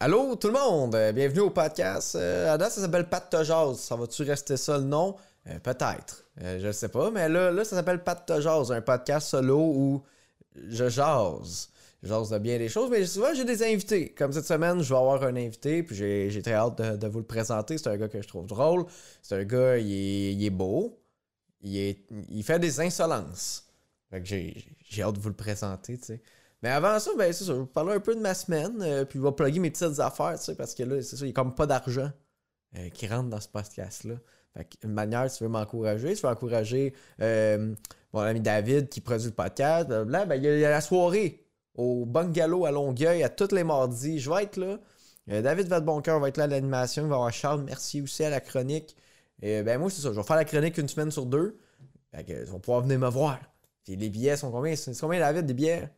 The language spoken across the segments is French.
Allô tout le monde, Euh, bienvenue au podcast. Euh, ça s'appelle Pat te jase. Ça va-tu rester ça le nom? Euh, Peut-être. Euh, je sais pas, mais là, là ça s'appelle Pat te jase, un podcast solo où je jase. Je jase de bien des choses, mais souvent j'ai des invités. Comme cette semaine, je vais avoir un invité, puis j'ai très hâte de, vous le présenter. C'est un gars que je trouve drôle. C'est un gars, il est, est beau. Il, est, il fait des insolences. Fait que j'ai hâte de vous le présenter, tu sais. Mais avant ça, ben c'est ça, je vais vous parler un peu de ma semaine, euh, puis je vais plugger mes petites affaires, tu sais, parce que là, c'est ça, il y a comme pas d'argent euh, qui rentre dans ce podcast-là. Fait qu'une manière, si tu veux m'encourager, tu veux encourager euh, mon ami David qui produit le podcast, ben il y, a, la soirée au bungalow à Longueuil à tous les mardis. Je vais être là. David Vadeboncoeur va être là à l'animation. Il va y avoir Charles Mercier aussi à la chronique. Et ben moi, c'est ça. Je vais faire la chronique une semaine sur deux. Fait que, ils vont pouvoir venir me voir. Les billets sont combien? C'est combien, David, des billets?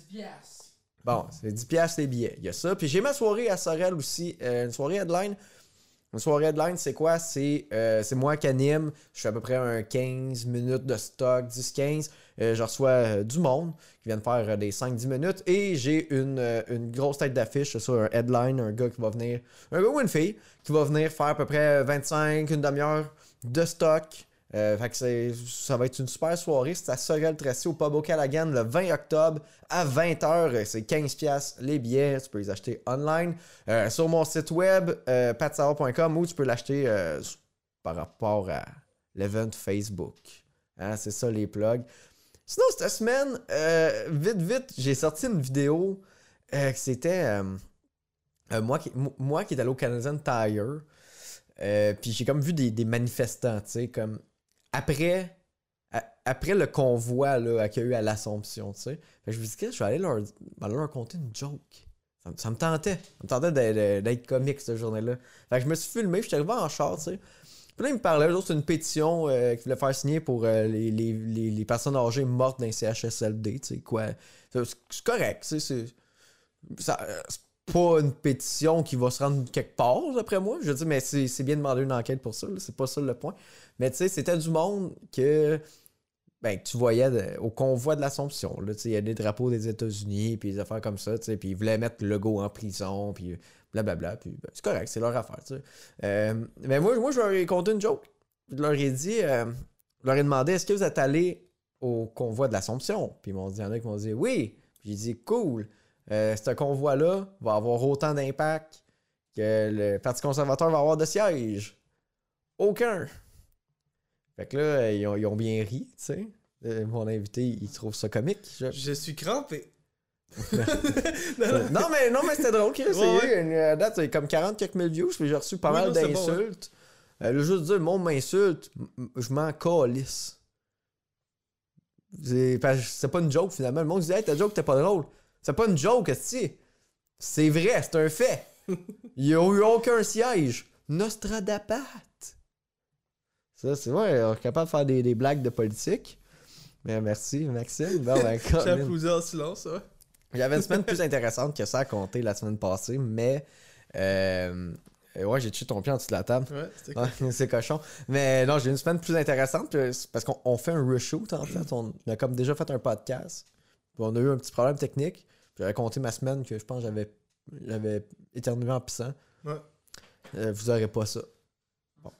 10 piastres. Bon, c'est 10 piastres les billets. Il y a ça. Puis j'ai ma soirée à Sorel aussi. euh, une soirée headline. Une soirée headline, c'est quoi? C'est euh, c'est moi qui anime. Je fais à peu près un 15 minutes de stock, 10-15. Euh, je reçois du monde qui vient de faire des 5-10 minutes. Et j'ai une, une grosse tête d'affiche, c'est ça, un headline, un gars qui va venir, un gars ou une fille, qui va venir faire à peu près 25, une demi-heure de stock. Euh, fait que ça va être une super soirée. C'est à Sorel Tracy au Pub au Callaghan le 20 octobre à 20h. C'est 15$ piastres les billets. Tu peux les acheter online euh, sur mon site web euh, ou tu peux l'acheter euh, par rapport à l'event Facebook. Hein, c'est ça les plugs. Sinon, cette semaine, euh, vite, vite, j'ai sorti une vidéo euh, que c'était euh, euh, moi, qui, mo- moi qui est allé au Canadian Tire. Euh, puis j'ai comme vu des manifestants, tu sais, comme après, après le convoi qu'il y a eu à l'Assomption, tu sais. Je me dit, que je vais aller leur, leur une joke. Ça, me- tentait. Ça me tentait d'être- comique cette journée-là. Fait que je me suis filmé, je suis arrivé en char, tu sais. Puis là, il me autres, c'est une pétition euh, qu'il voulait faire signer pour euh, les, les, les, personnes âgées mortes d'un CHSLD, tu sais, quoi. C'est correct, tu sais, euh, C'est pas une pétition qui va se rendre quelque part, d'après moi. Je dire, mais c'est bien de demander une enquête pour ça, c'est pas ça le point. Mais tu sais, c'était du monde que ben, tu voyais au convoi de l'Assomption. Il y a des drapeaux des États-Unis, puis des affaires comme ça, puis ils voulaient mettre le Legault en prison, puis blablabla. Puis ben, c'est correct, c'est leur affaire. Euh, mais moi, moi, je leur ai conté une joke. Je leur ai dit, euh, je leur ai demandé est-ce que vous êtes allé au convoi de l'Assomption? Puis ils m'ont dit, il y en a qui m'ont dit oui. J'ai dit cool. Euh, ce convoi-là va avoir autant d'impact que le Parti conservateur va avoir de sièges. Aucun. Fait que là, ils ont, ils ont bien ri, tu sais. Euh, mon invité, il trouve ça comique. je- Je suis crampé. non, mais, non, mais c'était drôle essayé. Ouais, ouais. Une, à date, c'est comme 40 quelques mille views, puis j'ai reçu pas Oui, mal c'est bon, d'insultes. Euh, juste dire, le monde m'insulte, je m'en calisse. C'est pas une joke finalement. Le monde disait, hey, ta joke, t'es pas drôle. C'est pas une joke, si. C'est vrai, c'est un fait. Il y a eu aucun siège. Nostradapat. Ça, c'est vrai, on est capable de faire des, des blagues de politique. Mais merci, Maxime. Bon, ben, en silence, ouais. J'avais une semaine plus intéressante que ça à compter la semaine passée, mais. Euh, ouais, j'ai tué ton pied en dessous de la table? Ouais, Ouais, c'est cochon. Mais non, j'ai une semaine plus intéressante parce qu'on on fait un reshoot en fait. On a comme déjà fait un podcast. Puis on a eu un petit problème technique. J'avais compté ma semaine que je pense que j'avais j'avais éternué en pissant. Ouais. Euh, vous aurez pas ça. Bon.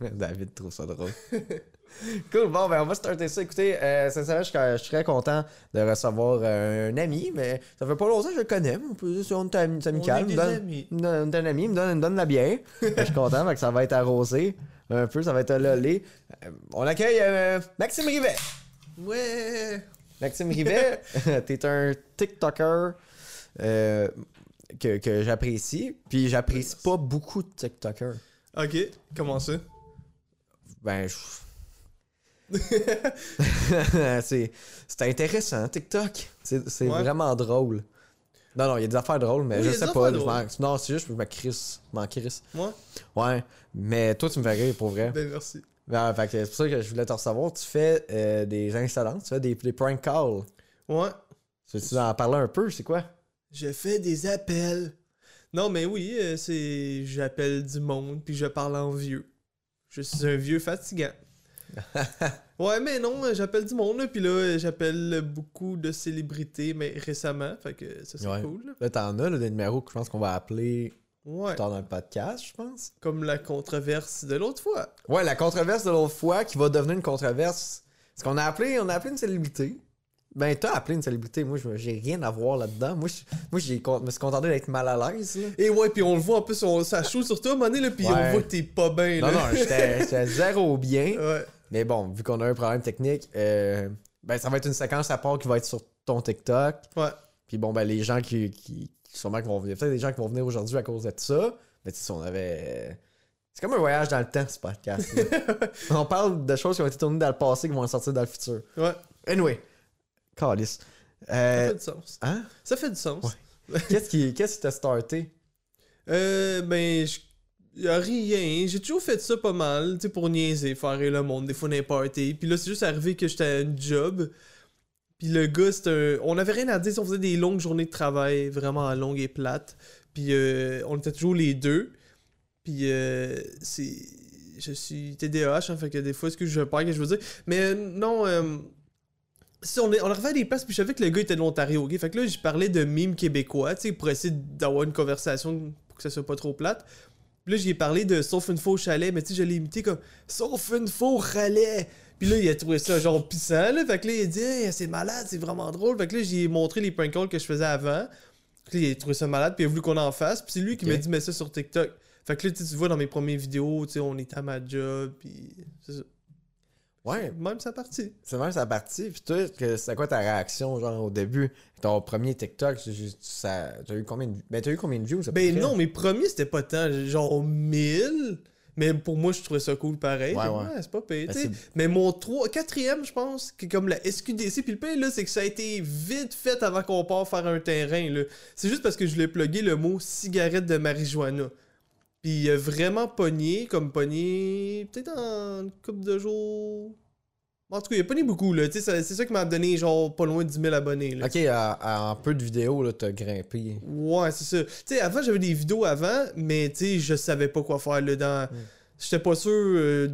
David trouve ça drôle. cool, bon, ben on va starter ça. Écoutez, euh, sincèrement, je, suis- je suis très content de recevoir euh, un ami, mais ça fait pas longtemps que je le connais. On peut dire on est ami- amical. Il me donne- me donne, la bière. je suis content, que ça va être arrosé un peu, ça va être lolé. Euh, on accueille euh, Maxime Rivet. Ouais. Maxime Rivet, t'es un TikToker que, que j'apprécie. Puis j'apprécie pas beaucoup de TikTokers. Ok, comment ça? Ben, c'est intéressant, TikTok. C'est Ouais. vraiment drôle. Non, non, il y a des affaires drôles, mais Oui, je sais pas. je non, c'est juste que je me crisse. Je m'en crisse. Ouais, mais toi, tu me fais rire pour vrai. Ben merci. Ben, c'est pour ça que je voulais te recevoir. Tu fais euh, des insolences, tu fais des, des prank calls. Ouais. Tu veux en parler un peu, c'est quoi? Je fais des appels. Non, mais oui, euh, c'est. J'appelle du monde, puis je parle en vieux. Je suis un vieux fatigant. Ouais, mais non, j'appelle du monde, là, puis là, j'appelle beaucoup de célébrités, mais récemment, fait que ça, c'est Ouais. cool. Là. Là, t'en as là, des numéros que je pense qu'on va appeler Ouais, plus tard dans le podcast, je pense. comme la controverse de l'autre fois. Ouais, la controverse de l'autre fois qui va devenir une controverse. Ce qu'on a appelé, on a appelé une célébrité. Ben, t'as appelé une célébrité. Moi, j'ai rien à voir là-dedans. Moi, je, moi, j'ai, con- me suis contenté d'être mal à l'aise. Et ouais, puis on le voit en plus, on, ça chaud sur toi, donné, là, puis Ouais. on voit que t'es pas bien, Non, non, j'étais, zéro bien. Ouais. Mais bon, vu qu'on a un problème technique, euh, ben, ça va être une séquence à part qui va être sur ton TikTok. Ouais. Puis bon, ben, les gens qui, qui, qui sûrement qui vont venir, peut-être des gens qui vont venir aujourd'hui à cause de ça. Mais sais, on avait. C'est comme un voyage dans le temps, ce podcast. on parle de choses qui ont été tournées dans le passé qui vont sortir dans le futur. Ouais, Anyway, calice. ça Euh, fait du sens. hein? Ça fait du sens. Ouais. Qu'est-ce qui qu'est-ce qui t'a starté? Euh, ben, je... rien. J'ai toujours fait ça pas mal, tu sais, pour niaiser, faire le monde, des fois n'importe. Puis là, c'est juste arrivé que j'étais à une job. Puis le gars, c'était un... On avait rien à dire, on faisait des longues journées de travail, vraiment longues et plates. Puis euh, on était toujours les deux. Puis euh, c'est... Je suis TDAH, hein, fait que des fois, ce que je perds, que je veux dire. Mais euh, non... si on, est, on arrivait à des places, puis je savais que le gars était de l'Ontario, ok? Fait que là, je parlais de mimes québécois, tu sais, pour essayer d'avoir une conversation pour que ça soit pas trop plate. Puis là, j'y ai parlé de Sauf une au chalet, mais tu sais, je l'ai imité comme Sauf une au chalet. Puis là, il a trouvé ça genre pissant, là. Fait que là, il a dit, hey, c'est malade, c'est vraiment drôle. Fait que là, j'ai montré les prank calls que je faisais avant. Puis là, il a trouvé ça malade, puis il a voulu qu'on en fasse. Puis c'est lui qui m'a dit, mets ça sur TikTok. Fait que là, tu vois dans mes premières vidéos, tu sais, on était à ma job, puis c'est ça. Ouais, Même sa partie. c'est même sa partie. Puis toi, que- c'était quoi ta réaction, genre, au début? Ton premier TikTok, ça, t'as eu combien de, ben, t'as eu combien de views? Ben non, mes premiers, c'était pas tant, genre 1000. Mais pour moi, je trouvais ça cool pareil. Ouais, que, ouais. c'est pas payé. Ben, c'est- Mais mon 3, quatrième, je pense, qui est comme la SQDC. Puis le pire, là, c'est que ça a été vite fait avant qu'on parte faire un terrain. là. C'est juste parce que je l'ai plugué le mot cigarette de marijuana. Puis il a vraiment pogné, comme pogné, peut-être en une couple de jours. En tout cas, il a pogné beaucoup, là. Tu c'est ça qui m'a donné, genre, pas loin de 10 000 abonnés. Là. Ok, en peu de vidéos, là, t'as grimpé. Ouais, c'est ça. Tu sais, avant, j'avais des vidéos avant, mais tu sais, je savais pas quoi faire là dans. J'étais pas sûr. euh.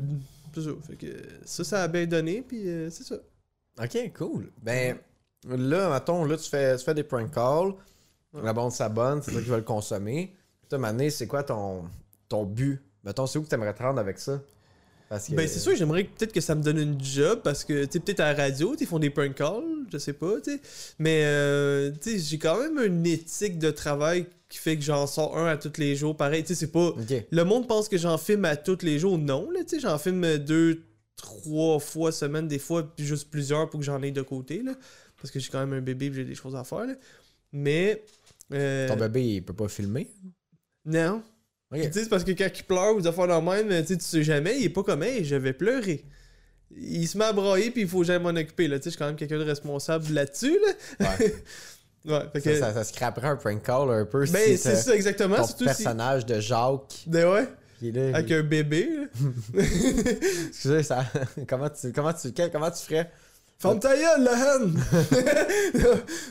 Fait que ça, ça a bien donné, puis euh, c'est ça. Ok, cool. Ben, là, mettons, là, tu fais, tu fais des prank calls. Ouais. La bande s'abonne, c'est ça qui va le consommer. Mané, c'est quoi ton, ton but? Mettons, c'est où que t'aimerais te rendre avec ça? Parce que... Ben, c'est sûr, j'aimerais peut-être que ça me donne une job parce que, tu sais, peut-être à la radio, ils font des prank calls, je sais pas, tu sais. Mais, euh, tu sais, j'ai quand même une éthique de travail qui fait que j'en sors un à tous les jours. Pareil, tu sais, c'est pas. Le monde pense que j'en filme à tous les jours. Non, là, tu sais, j'en filme deux, trois fois semaine, des fois, puis juste plusieurs pour que j'en ai de côté, là. Parce que j'ai quand même un bébé et j'ai des choses à faire, là. Mais. euh, Ton bébé, il peut pas filmer? Non. Tu sais, c'est parce que quand il pleure ou des affaires dans le même, tu sais, tu sais jamais, il est pas comme, hey, je vais pleurer. Il se met à brailler, puis il faut jamais m'en occuper, là. Tu sais, je suis quand même quelqu'un de responsable là-dessus, là. Ouais. Ouais, fait ça, que. ça, ça scraperait un prank call un peu ben, si c'est ça, exactement. ton Surtout si. personnage de Jacques Ben ouais, qui est là. avec il- un bébé. Excusez, ça... comment, tu, comment, tu, comment tu ferais? Ferme ta gueule, la haine!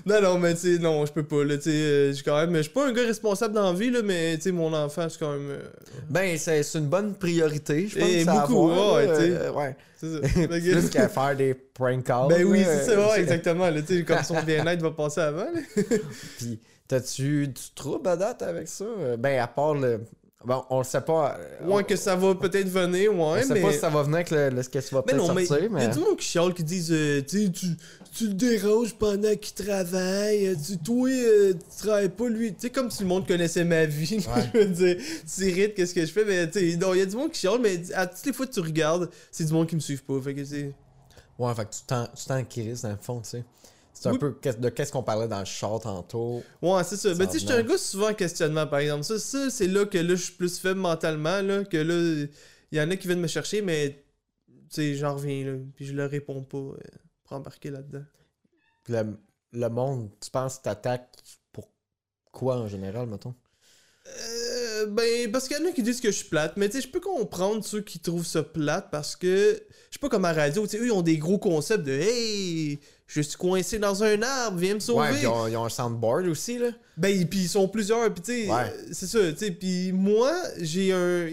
non, non, mais tu sais, non, je peux pas, là, tu sais, euh, je suis quand même, je suis pas un gars responsable dans la vie, là, mais tu sais, mon enfant, c'est quand même, euh, Ben, c'est une bonne priorité, je pense. Et beaucoup, avoir, ouais, là, tu sais. euh, ouais. c'est Plus qu'à faire des prank calls. ben oui, c'est ça, euh, ouais, exactement, là, tu sais, comme son bien-être va passer avant, là. Puis, t'as-tu du trouble à date avec ça? Euh, Ben, à part le. Bon, on le sait pas. euh, Ouais, que ça va peut-être venir, On ouais, sait mais... pas si ça va venir avec le, le- ce que tu Mais peut-être mais sortir, il mais. y a du monde qui chiale, qui disent euh, tu, tu, tu le déranges pendant qu'il travaille, euh, tu, toi, euh, tu travailles pas, lui. Tu sais, comme si le monde connaissait ma vie. Ouais. je veux dire, tu irrites qu'est-ce que je fais, mais tu sais, non, il y a du monde qui chiale, mais à toutes les fois que tu regardes, c'est du monde qui me suit pas. Fait que c'est. Ouais, fait que tu t'en, tu t'en dans le fond, tu sais. C'est un peu de qu'est-ce qu'on parlait dans le char tantôt. Ouais, c'est ça. Mais tu sais, j'étais un venant. gars souvent en questionnement, par exemple. Ça, ça c'est là que là, je suis plus faible mentalement, là, que là, il y en a qui viennent me chercher, mais tu sais, j'en reviens, là, puis je leur réponds pas euh, pour embarquer là-dedans. Le, le monde, tu penses que t'attaques pour quoi en général, mettons? Euh, ben, parce qu'il y en a qui disent que je suis plate, mais tu sais, je peux comprendre ceux qui trouvent ça plate parce que je suis pas comme à la radio, tu sais, eux ils ont des gros concepts de hey, je suis coincé dans un arbre, viens me sauver. Ouais, ils ont, ils ont un soundboard aussi, là. Ben, puis ils sont plusieurs, puis tu sais, Ouais. euh, c'est ça, tu sais, puis moi, j'ai un...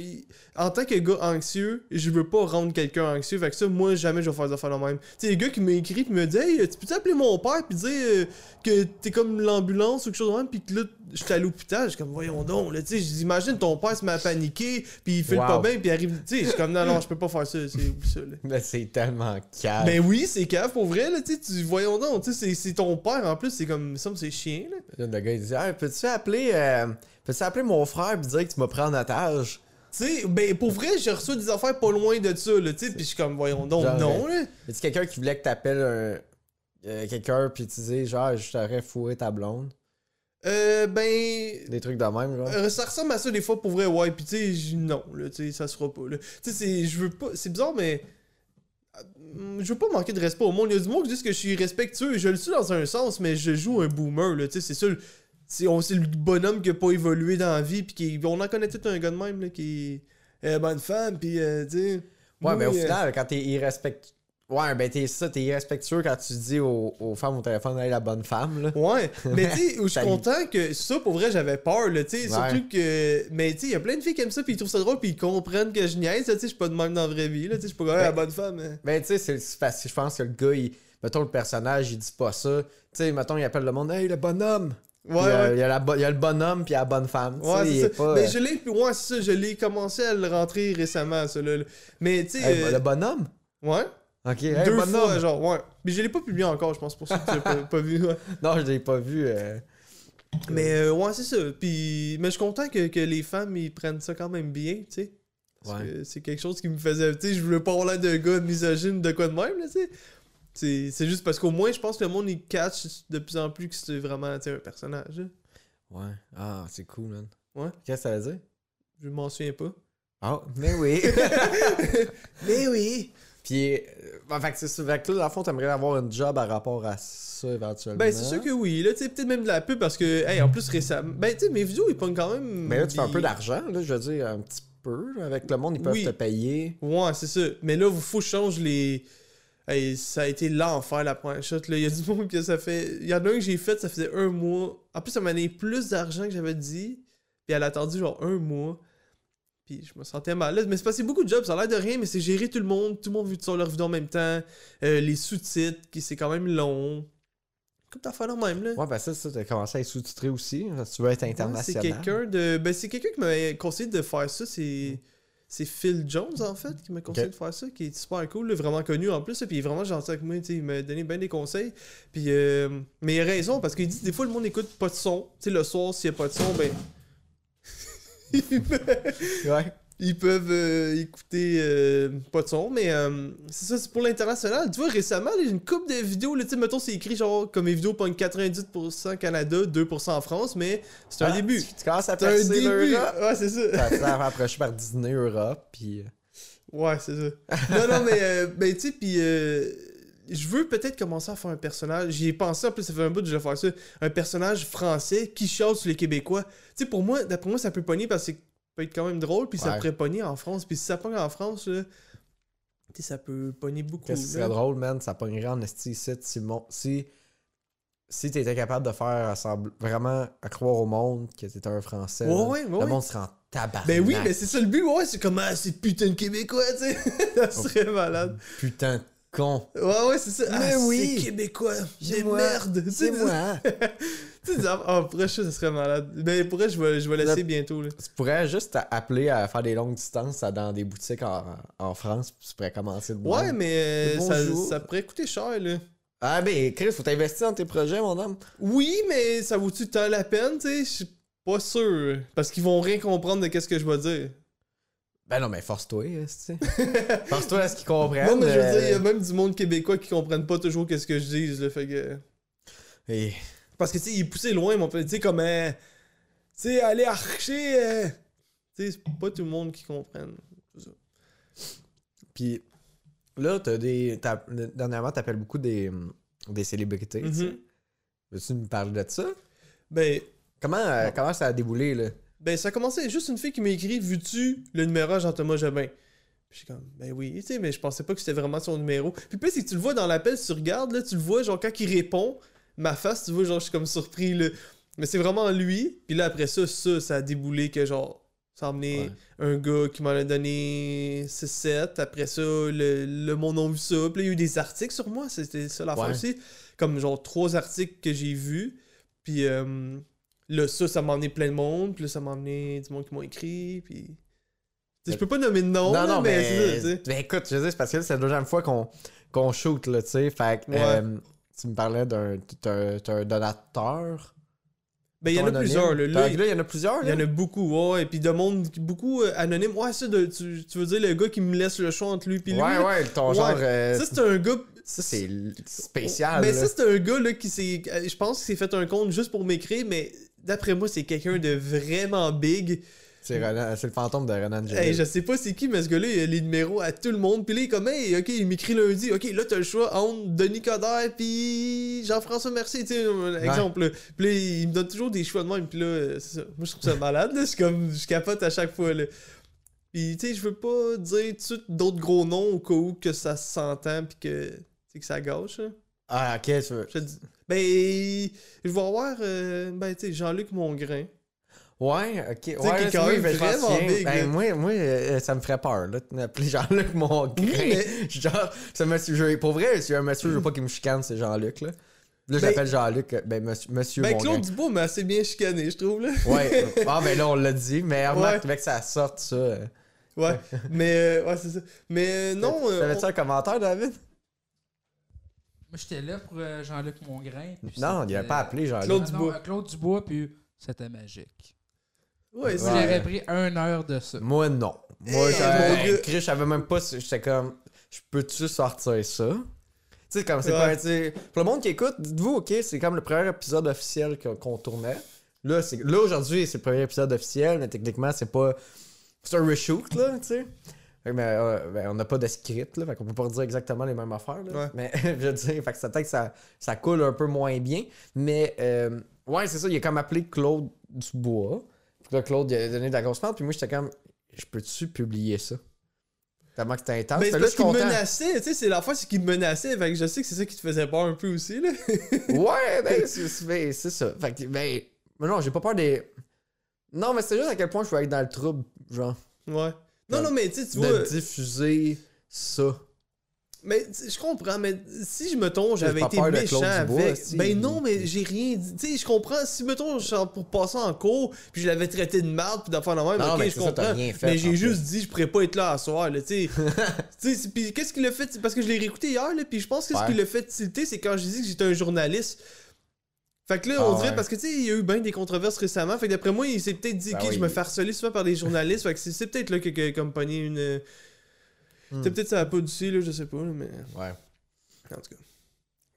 En tant que gars anxieux, je veux pas rendre quelqu'un anxieux, fait que ça, moi, jamais je vais faire des affaires de même. Tu sais, les gars qui m'écrit puis me dit « Hey, tu peux t'appeler mon père puis dire euh, que t'es comme l'ambulance ou quelque chose de même, puis que là, je suis à l'hôpital. » Je suis comme « Voyons donc, là, tu sais, j'imagine ton père se met à paniquer, puis il fait le Wow. pas bien, puis il arrive... » Tu sais, je suis comme « Non, non, je peux pas faire ça, c'est ça, là. » Mais c'est tellement calme. Ben oui, c'est cave pour vrai, là, tu sais, tu- voyons donc, tu sais, c'est- ton père en plus, c'est comme, ça me c'est chien, là. Le gars, il dit hey, Peux-tu appeler, euh, peux appeler mon frère et dire que tu m'as pris en otage? Tu sais, ben pour vrai, j'ai reçu des affaires pas loin de ça, là, tu sais, pis je suis comme, voyons donc, Genre, non, là. Y a quelqu'un qui voulait que t'appelles un. euh, quelqu'un puis tu dis genre je t'aurais fourré ta blonde? Euh, ben. des trucs de même genre? euh, ça ressemble à ça des fois pour vrai, ouais, pis tu sais, non, là, tu sais, ça se fera pas, là. Tu sais, je veux pas, c'est bizarre, mais. Euh, Je veux pas manquer de respect au monde. Il y a du monde qui dit que je suis respectueux. Je le suis dans un sens, mais je joue un boomer, là. Tu sais, c'est ça. le- C'est, on, c'est le bonhomme qui a pas évolué dans la vie. Puis qui, on en connaît tout un gars de même, là, qui est euh, bonne femme. Puis, euh, tu sais. ouais mais au oui, euh, final quand t'es irrespectueux ouais ben t'es ça t'es irrespectueux quand tu dis aux, aux femmes au téléphone hey la bonne femme là Ouais, mais tu sais, je suis content que ça, pour vrai, j'avais peur, là, tu sais, Ouais. surtout que... Mais tu sais, il y a plein de filles qui aiment ça, puis ils trouvent ça drôle, puis ils comprennent que je niaise, là, tu sais, je suis pas de même dans la vraie vie, là, tu sais, je suis pas Ah, la bonne femme. hein. ben tu sais c'est que je pense que le gars il mettons le personnage il dit pas ça tu sais mettons il appelle le monde hey le bonhomme Ouais, euh, ouais. il y a la il y a le bonhomme puis la bonne femme tu Ouais, c'est est ça. pas mais euh, je l'ai, ouais, c'est ça, je l'ai commencé à le rentrer récemment, ça, là. là. Mais tu sais, hey, euh, le bonhomme? Ouais, ok hey, deux fois, genre, ouais. Mais je l'ai pas publié encore, je pense, pour ça que tu pas, pas vu, ouais. non je l'ai pas vu euh. Mais euh, ouais, c'est ça. Puis, mais je suis content que, que les femmes, ils prennent ça quand même bien, tu sais. Ouais. que c'est quelque chose qui me faisait. Tu sais, je voulais pas avoir l'air d'un gars misogyne de quoi de même, là, tu sais. C'est c'est juste parce qu'au moins, je pense que le monde, il catch de plus en plus que c'est vraiment tu sais, un personnage. ouais ah c'est cool man Ouais. qu'est-ce que ça veut dire? Je m'en souviens pas. ah mais oui Mais oui! Puis, euh, ben, fait c'est. Fait que là, dans le fond, t'aimerais avoir un job à rapport à ça éventuellement. Ben, c'est sûr que oui. Là, tu sais, peut-être même de la pub parce que, hey, en plus, récemment. Ben, tu sais, mes vidéos, ils pognent quand même. Mais là, tu fais un peu d'argent, là, je veux dire, un petit peu. Avec le monde, ils peuvent Oui. te payer. Ouais, c'est ça. Mais là, il faut que je change les. Hey, ça a été l'enfer la première shot. Là. Il y a du monde que ça fait. Il y en a un que j'ai fait, ça faisait un mois. En plus, ça m'a donné plus d'argent que j'avais dit. Puis elle a attendu genre un mois. Puis je me sentais mal. là. Mais c'est c'est beaucoup de jobs, ça a l'air de rien, mais c'est gérer tout le monde. Tout le monde veut sur leur vidéo en même temps. Euh, les sous-titres, qui c'est quand même long. Comme t'as fait là même, là. Ouais, ben ça, ça t'as commencé à être sous-titré aussi. hein, tu veux être Ouais, c'est international. quelqu'un de. Ben, c'est quelqu'un qui m'a conseillé de faire ça. C'est. C'est Phil Jones, en fait, qui m'a conseillé de faire ça, qui est super cool, là, vraiment connu en plus. là, Puis il est vraiment gentil avec moi, il m'a donné bien des conseils. Puis, euh, mais il a raison, parce qu'il dit des fois le monde écoute pas de son. Tu sais, le soir, s'il y a pas de son, ben. Ouais. ils peuvent euh, écouter euh, pas de son, mais euh, c'est ça, c'est pour l'international. Tu vois, récemment, j'ai une coupe de vidéos, là, tu mettons, c'est écrit genre comme mes vidéos pognent 98% Canada, 2% en France, mais c'est un Ah, début. Tu, tu commences à C'est un percer début. l'Europe. Ouais, c'est ça. Approché par Disney Europe, puis... euh, Ouais, c'est ça. non, non, mais, euh, ben, tu sais, puis euh, je veux peut-être commencer à faire un personnage. J'y ai pensé, en plus, ça fait un bout que je vais faire ça. Un personnage français qui sur les Québécois. Tu sais, pour moi, d'après moi, ça peut pogner parce que ça peut être quand même drôle, puis ça pourrait pogner en France. Puis si ça pogne en France, là, tu sais, ça peut pogner beaucoup. Qu'est-ce qui serait drôle, man? Ça pognerait en esti ici, si, mon- si, si t'étais capable de faire sembl- vraiment à croire au monde que t'étais un Français. Ouais, là, ouais, ouais, Le monde serait en tabarnak. Ben oui, mais c'est ça le but, ouais, c'est comme, ah, c'est putain de Québécois, tu sais. ça serait malade. Putain de con. Ouais, ouais, c'est ça. Mais ah, oui. C'est Québécois. Merdes. Tu C'est moi. Tu sais, oh, pour vrai, ça, serait malade. Ben, pour vrai, je vais, je vais laisser bientôt, là. Tu pourrais juste appeler à faire des longues distances dans des boutiques en, en France, puis tu pourrais commencer de Ouais, même. mais euh, ça, ça pourrait coûter cher, là. Ah, ben, Chris, faut t'investir dans tes projets, mon homme. Oui, mais ça vaut-tu tant la peine, tu sais? Je suis pas sûr. Parce qu'ils vont rien comprendre de qu'est-ce que je vais dire. Ben non, mais force-toi, tu Force-toi à ce qu'ils comprennent. non, mais je veux euh, dire, il y a même du monde québécois qui comprennent pas toujours qu'est-ce que je dis, là. Fait que. et- Parce que, tu sais, il est poussé loin, mon. Tu sais, comme. euh, tu sais, aller archer. euh, Tu sais, c'est pas tout le monde qui comprenne. Puis là, t'as des. t'as- Dernièrement, t'appelles beaucoup des, des célébrités, tu sais. Mhm. Veux-tu me parler de ça? Ben, Comment, euh, comment ça a déboulé, là? Ben, ça a commencé juste une fille qui m'a écrit Veux-tu le numéro Jean-Thomas Jobin? Puis je suis comme, ben oui, tu sais, mais je pensais pas que c'était vraiment son numéro. Puis plus, c'est que tu le vois dans l'appel, si tu regardes, là, tu le vois, genre, quand il répond, ma face, tu vois, genre, je suis comme surpris, là. Mais c'est vraiment lui. Puis là, après ça, ça, ça a déboulé que, genre, ça a amené Ouais. un gars qui m'en a donné 6-7. Après ça, le, le monde a vu ça. Puis là, il y a eu des articles sur moi. C'était ça l'affaire Ouais. aussi. Comme genre trois articles que j'ai vus. Puis euh, là, ça, ça m'a emmené plein de monde. Puis là, ça m'a emmené du monde qui m'ont écrit. Puis. Je peux pas nommer de nom, non, là, non, mais, mais. Ben, écoute, je veux dire, c'est parce que c'est la deuxième fois qu'on qu'on shoot, là, tu sais. Fait que, Ouais. euh, tu me parlais d'un donateur. Ben, il y en a plusieurs. Là, Là, il y en a plusieurs, il y en a beaucoup, ouais. Et puis de monde, beaucoup euh, anonyme. Ouais, ça, de, tu, tu veux dire le gars qui me laisse le choix entre lui puis lui. Ouais, ouais, ton Ouais. genre. euh, Ça, c'est un gars. ça, c'est spécial. Mais ça, c'est un gars là, qui s'est. Je pense qu'il s'est fait un compte juste pour m'écrire, mais d'après moi, c'est quelqu'un de vraiment big. C'est le fantôme de Renan. Hey, je sais pas c'est qui, mais ce gars-là, il a les numéros à tout le monde. Puis là, il est comme, hey, ok, il m'écrit lundi. Ok, là, t'as le choix entre Denis Coderre puis Jean-François Mercier, tu sais, un exemple. Puis là, il me donne toujours des choix de même. Puis là, ça. Moi, je trouve ça malade, là. C'est comme, je capote à chaque fois, là. Puis, tu sais, je veux pas dire d'autres gros noms au cas où que ça s'entend puis que, que ça gâche, là. Ah, ok, tu veux. Je te dis- Ben, je vais avoir, euh, ben, tu sais, Jean-Luc Mongrain. Ouais, ok. Ouais, qui est quand même ben, vraiment big, Ben, moi, moi euh, ça me ferait peur, là, d'appeler Jean-Luc mon grain. mais- Genre, ce monsieur, je- pour vrai, c'est un monsieur, je veux pas qu'il me chicane, c'est Jean-Luc, là. Là, Ben- j'appelle Jean-Luc, euh, ben, monsieur, monsieur Ben, Claude. Dubois m'a assez bien chicané, je trouve, là. Ouais, ah, ben là, on l'a dit, mais remarque, Ouais. que ça sorte, ça. Ouais, mais euh, ouais, c'est ça. Mais euh, non, T'avais-tu on- un commentaire, David? Moi, j'étais là pour euh, Jean-Luc Mongrain. puis Non, il c'était- avait pas appelé Jean-Luc. Claude Ah non, Dubois. euh, Claude Dubois, puis c'était magique. ouais, c'est Moi, Ouais. J'aurais pris une heure de ça. Moi, non. Moi, Hey, j'avais- mon gars. Chris, je savais même pas si j'étais comme. Je peux-tu sortir ça? Tu sais, comme c'est Ouais. pas. tu sais, Pour le monde qui écoute, dites-vous, ok, c'est comme le premier épisode officiel qu'on qu'on tournait. Là, c'est- là aujourd'hui, c'est le premier épisode officiel, mais techniquement, c'est pas. C'est un reshoot, là, tu sais. Fait que, Mais euh, ben, on n'a pas de script, là, fait qu'on peut pas dire exactement les mêmes affaires, là. Ouais. Mais je veux dire, fait que ça peut-être que ça, ça coule un peu moins bien. Mais euh, ouais, c'est ça, il a comme appelé Claude Dubois. Puis là, Claude, il a donné de la grosse merde, puis moi, j'étais comme, je peux-tu publier ça? Tellement que c'était intense. Ben, Fait c'est parce qu'il menaçait, tu sais, c'est la fois c'est qu'il me menaçait, fait que je sais que c'est ça qui te faisait peur un peu aussi, là. Ouais, ben, c'est ben, c'est ça. Fait que, ben, mais non, j'ai pas peur des. Non, mais c'est juste à quel point je veux être dans le trouble, genre, Ouais. Non, non, mais tu sais, tu de vois. diffuser ça. Mais je comprends, mais si je me tombe, j'avais été méchant avec. si. Ben non, mais j'ai rien dit. Tu sais, je comprends. Si mettons, genre, pour passer en cours, puis je l'avais traité de merde, puis d'affaire de même, Non, ok, mais je ça, comprends. rien fait, mais j'ai juste dit, je pourrais pas être là à soir, là, tu sais. Tu sais, c'est- puis qu'est-ce qu'il a fait? Parce que je l'ai réécouté hier, là, puis je pense que ce qu'il a fait tilter, c'est quand j'ai dit que j'étais un journaliste. Fait que là, Ah on dirait, ouais. parce que tu sais, il y a eu bien des controverses récemment. Fait que d'après moi, il s'est peut-être dit, Ben ok, oui. je me fais harceler souvent par des journalistes. fait que c'est peut-être là que, que comme pogné une. Hmm. C'est peut-être ça a pas d'ici, là, je sais pas, mais. Ouais. En tout cas.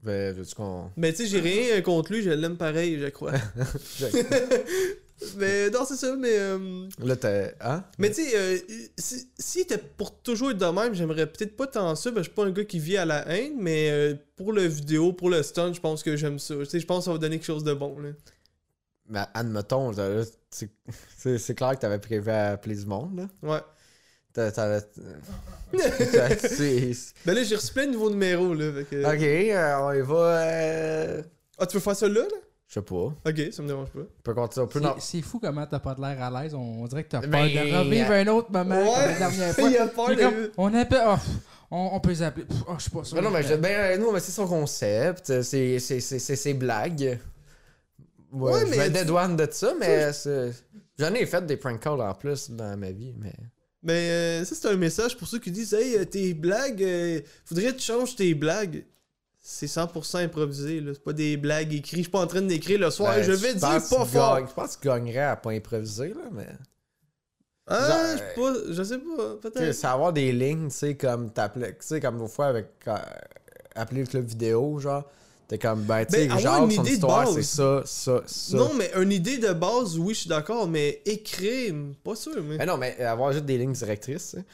Ben, veux-tu qu'on. Mais tu sais, j'ai rien euh, contre lui, je l'aime pareil, je crois. mais non, c'est ça, mais. euh, Là, t'as. Hein? Mais tu sais, euh, si, si était pour toujours être de même, j'aimerais peut-être pas tant ça, parce que je suis pas un gars qui vit à la haine, mais euh, pour le vidéo, pour le stunt, je pense que j'aime ça. Tu sais, je pense que ça va donner quelque chose de bon, là. Mais admettons, c'est clair que t'avais prévu à appeler du monde, là. Ouais. Ben là, j'ai reçu plein de nouveaux numéros, là. que- Ok, euh, on y va. euh, Ah, tu veux faire ça là, là? Je sais pas. Ok, ça me dérange pas. On peut continuer. On peut C'est- non. C'est fou comment t'as pas de l'air à l'aise. On, on dirait que t'as peur Ben, de revivre un autre moment Ouais. comme la dernière fois. Il a peur de- comme, on appelle. oh, on, on peut les appeler. Oh, je suis pas sûr. Mais non, mais je- ben, euh, nous, mais c'est son concept. C'est c'est- c'est- c'est ses blagues. Ouais, Ouais, je mais tu- dédouane de ça, mais c'est- j'en ai fait des prank calls en plus dans ma vie, mais. Mais euh, ça, c'est un message pour ceux qui disent Hey, euh, tes blagues, euh, faudrait que tu changes tes blagues. C'est 100% improvisé, là. C'est pas des blagues écrites. Je suis pas en train d'écrire le soir. Ben, je vais dire pas fort. Je pense que tu gagnerais à pas improviser, là, mais. Ah, Genre, je sais pas. Je sais pas. Sais, Peut-être. c'est avoir des lignes, tu sais, comme t'appelais, tu sais, comme une fois avec euh, appeler le club vidéo, genre. T'es comme, ben, tu sais, Ben, avoir genre, une son idée de histoire, base. c'est ça, ça, ça. Non, mais une idée de base, oui, je suis d'accord, mais écrire, pas sûr. Mais... Mais non, mais avoir juste des lignes directrices, tu sais.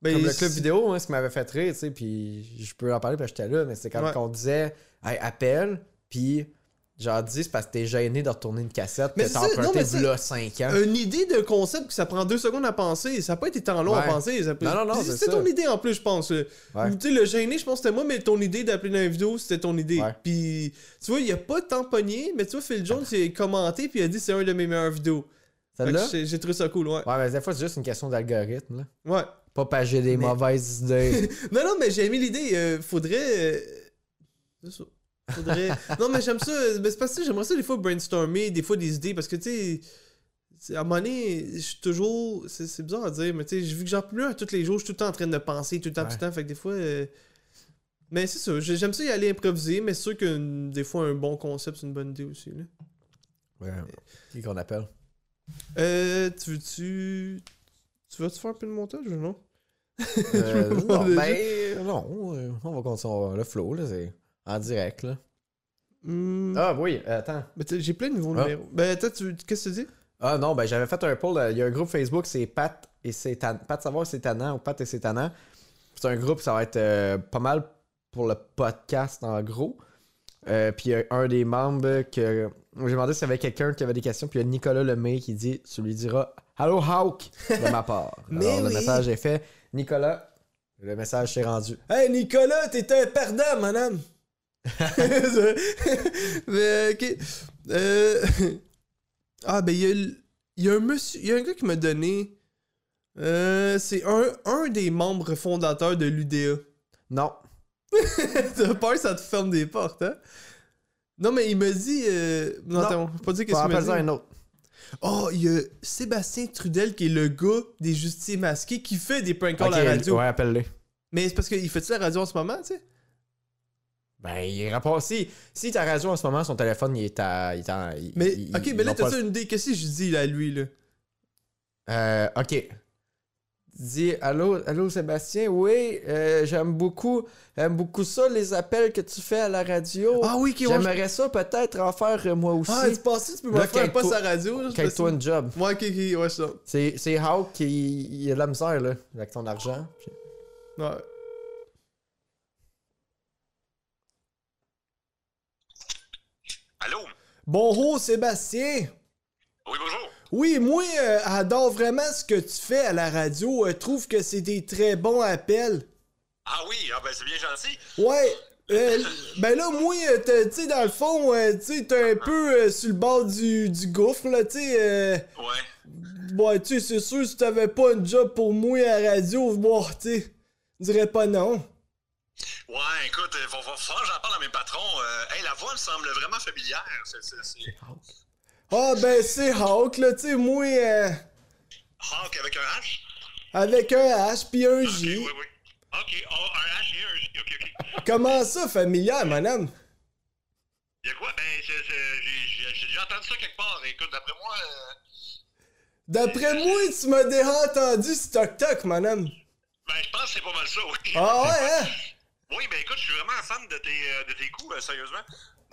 Ben, Comme le club vidéo, hein, ce qui m'avait fait rire, tu sais, puis je peux en parler parce que j'étais là, mais c'est quand Ouais. qu'on disait, hey, appelle, puis genre dit, c'est parce que t'es gêné de retourner une cassette Mais que t'as emprunté là 5 ans. Une idée de concept que ça prend deux secondes à penser, ça n'a pas été tant long à Ouais. penser. Ça peut... Non, non, non, c'est ton idée en plus, je pense. Ouais. Ou, Tu sais, le gêné, je pense que c'était moi, mais ton idée d'appeler dans la vidéo, c'était ton idée. Ouais. Puis, tu vois, il a pas tant pogné, mais tu vois, Phil Jones, il a commenté, puis il a dit c'est un de mes meilleures vidéos. J'ai j'ai trouvé ça cool, ouais. Ouais, mais des fois, c'est juste une question d'algorithme, là. Ouais. J'ai des Mais- mauvaises idées. Non, non, mais j'ai aimé l'idée. euh, faudrait. euh, C'est ça. Faudrait. non, mais j'aime ça. mais c'est parce que j'aimerais ça des fois brainstormer, des fois des idées, parce que tu sais. À un moment donné, je suis toujours. C'est c'est bizarre à dire, mais tu sais, vu que j'en peux plus à tous les jours, je suis tout le temps en train de penser, tout le temps, tout le temps. Fait que des fois. euh, Mais c'est ça, j'ai- j'aime ça y aller improviser, mais c'est sûr que des fois, un bon concept, c'est une bonne idée aussi. Là. Ouais. Qui qu'on appelle? Euh, tu veux-tu. Tu vas-tu faire un peu de montage ou non? Euh, non, ben, non, euh, on va continuer le flow, là, c'est en direct, là. Hmm. Ah oui, attends. J'ai plein de nouveaux Ah. numéros. Ben, attends, tu... qu'est-ce que tu dis? Ah non, ben j'avais fait un poll, euh, il y a un groupe Facebook, c'est Pat et c'est Tan- Pat savoir c'est tannant ou Pat et c'est tannant. C'est un groupe, ça va être euh, pas mal pour le podcast en gros. Euh, puis il y a un des membres que j'ai demandé s'il y avait quelqu'un qui avait des questions, puis il y a Nicolas Lemay qui dit tu lui diras Hello Hawk de ma part. Mais Alors le oui. message est fait. Nicolas, le message s'est rendu. Hey Nicolas, t'es un perdant, madame! Mais, ok. Euh... Ah, ben, il y a, y un monsieur. Il y a un gars qui m'a donné. Euh, c'est un, un des membres fondateurs de l'UDA. Non. T'as peur que ça te ferme des portes, hein? Non, mais il me dit. Euh... Non, Non. attends, pas dire qu'est-ce qu'il m'a un autre. Oh, il y a Sébastien Trudel qui est le gars des justiciers masqués qui fait des prank calls à la radio. ouais, appelle-le. Mais c'est parce qu'il fait-tu la radio en ce moment, tu sais? Ben, il rapporte. Si, si ta radio en ce moment, son téléphone, il est à. Il est il- Mais, il- ok, mais là, pas- t'as-tu une idée? Qu'est-ce que je dis là, à lui, là? Euh, ok. Dis allô, allô Sébastien, oui, euh, j'aime beaucoup, j'aime beaucoup ça, les appels que tu fais à la radio. Ah oui, qui J'aimerais ça peut-être en faire euh, moi aussi. Ah, tu penses que tu peux me faire un poste à radio? là, je Quête-toi sais une job. Ouais, ok, ok, ouais, ça. C'est, c'est Hawk qui il a de la misère là, avec ton argent. Puis- Ouais. Allô? Bonjour, Sébastien! Oui, bonjour. Oui, moi, euh, adore vraiment ce que tu fais à la radio. euh, trouve que c'est des très bons appels. Ah oui, ah ben c'est bien gentil. Ouais. euh, ben là, moi, euh, tu sais, dans le fond, euh, tu sais, t'es un peu euh, sur le bord du, du gouffre, là, tu sais. euh, Ouais. Ouais, tu sais, c'est sûr, si t'avais pas un job pour moi à la radio, bon, tu sais, dirais pas non. Ouais, écoute, il va, va falloir que j'en parle à mes patrons. Euh, hey, la voix me semble vraiment familière. C'est, c'est, c'est... Ah, ben, c'est Hawk, là, tu sais, moi, euh, Hawk avec un H? avec un H pis un J. oui, oui. Ok, oh, un H et un J. Ok, ok. Comment ça, familial, madame? Y'a quoi? Ben, je- je- j'ai, j'ai, déjà entendu ça quelque part. Écoute, d'après moi, euh, D'après moi, tu m'as déjà entendu stock-toc, madame. ben, je pense que c'est pas mal ça, oui. Ah ouais, hein? Oui, ben écoute, je suis vraiment fan de tes, euh, de tes coups, euh, sérieusement.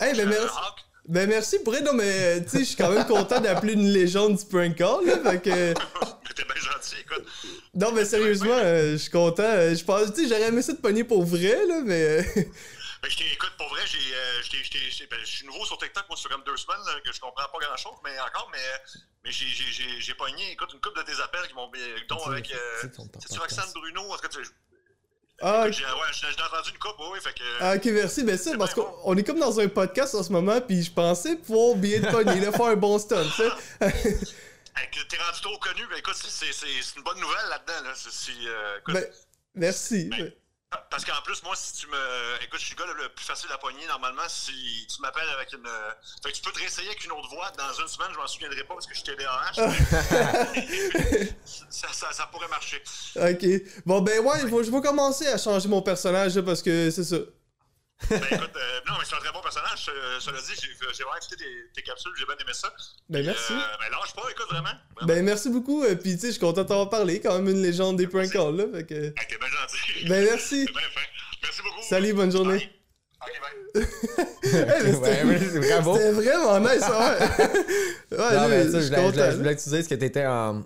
Hey, ben Euh, merci. Hawk. Ben merci pour non, mais, tu sais, je suis quand même content d'appeler une légende du prank call, là, fait que... Mais t'es bien gentil, écoute. Non, mais sérieusement, euh, je suis content. euh, Je pense, tu sais, j'aurais aimé ça de pogner pour vrai, là, mais... euh, Ben, je écoute, pour vrai, j'ai, euh, je ben, je suis nouveau sur TikTok, moi, fait comme deux semaines, là, que je comprends pas grand chose, mais encore, mais, mais j'ai, j'ai, j'ai, j'ai pogné, écoute, une couple de tes appels qui m'ont, dont avec, euh, C'est ton podcast. c'est-tu Roxane Bruno, en tout cas, tu- Ah, ouais, j'ai, entendu une couple, oui, fait que, Ah, ok, merci. Ben ça, C'est parce qu'on on est comme dans un podcast en ce moment, puis je pensais pouvoir bien te pogner, là, faire un bon stunt, tu sais. t'es rendu trop connu, ben, écoute, c'est, une bonne nouvelle là-dedans, là, euh, écoute, Ben, merci. Ben, Parce qu'en plus, moi, si tu me. Écoute, je suis le gars le, plus facile à pogner normalement. Si tu m'appelles avec une. Fait que tu peux te réessayer avec une autre voix. Dans une semaine, je m'en souviendrai pas parce que je suis TDAH. ça, ça, ça pourrait marcher. Ok. Bon, ben ouais, faut- je vais commencer à changer mon personnage, là, parce que c'est ça. Ben écoute, euh, non, mais c'est un très bon personnage. euh, cela dit, j'ai j'ai vraiment écouté tes, tes capsules, j'ai bien aimé ça. Ben merci. Euh, ben lâche pas, écoute, vraiment. vraiment. Ben merci beaucoup, euh, puis tu sais, je suis content de t'avoir parlé, quand même une légende des prank calls, là, fait que... T'es bien gentil. Ben merci. C'est bien fin. Merci beaucoup. Salut, bonne journée. Bye. Hey, mais c'était- Ouais. C'était vraiment nice, ouais. ouais, Non, là, mais je ça, je suis voulais, je voulais- je voulais que tu dises que t'étais en,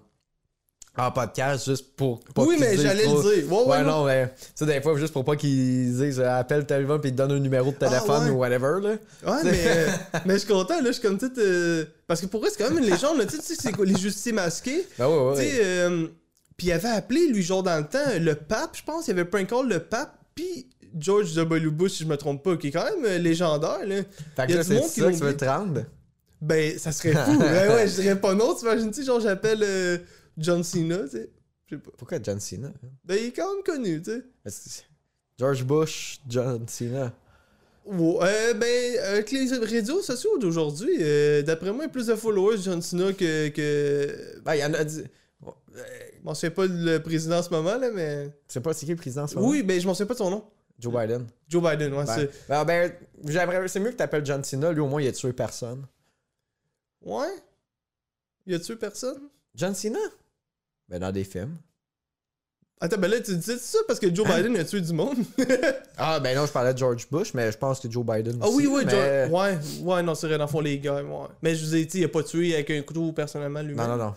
en podcast juste pour pas Oui, mais j'allais le dire. Ouais, ouais, Ouais, non. mais tu sais, des fois, juste pour pas qu'ils disent euh, appelle téléphone puis ils te donnent un numéro de téléphone Ah, ouais. ou whatever, là. Ouais, mais, euh, mais je suis content, là. Je suis comme tout. euh, Parce que pour vrai, c'est quand même une légende, là. Tu sais, tu c'est quoi, les justiciers masqués? Ben ouais, ouais. Tu sais, euh, puis il avait appelé, lui, genre dans le temps, le pape, je pense. Il avait prank call le pape, puis George W. Bush, si je me trompe pas, qui est quand même légendaire, là. Fait que c'est monde ça qui que tu veux te rendre? Ben, ça serait fou. ouais, ouais, je dirais pas non. T'imagines-tu, genre, j'appelle John Cena, tu sais. Je sais pas. Pourquoi John Cena? Ben, il est quand même connu, tu sais. George Bush, John Cena. Ouais, euh, ben, avec les réseaux sociaux d'aujourd'hui, euh, d'après moi, il y a plus de followers John Cena que. que... Ben, il y en a dit. Je m'en souviens pas le président en ce moment, là, mais. Tu sais pas c'est qui le président en ce moment? Oui, ben, je m'en souviens pas de son nom. Joe Biden. Joe Biden, ouais, Ben, c'est. ben, ben, j'aimerais- c'est mieux que t'appelles John Cena. Lui, au moins, il a tué personne. Ouais? Y a tué personne? John Cena? Ben, dans des films. Attends, ben là, tu dis ça parce que Joe Hein? Biden a tué du monde? Ah, ben non, je parlais de George Bush, mais je pense que Joe Biden Ah aussi, oui, oui, mais- Ouais, ouais, non, c'est vrai, dans le fond, les gars, ouais. Mais je vous ai dit, il a pas tué avec un couteau personnellement lui-même. Non, non, non.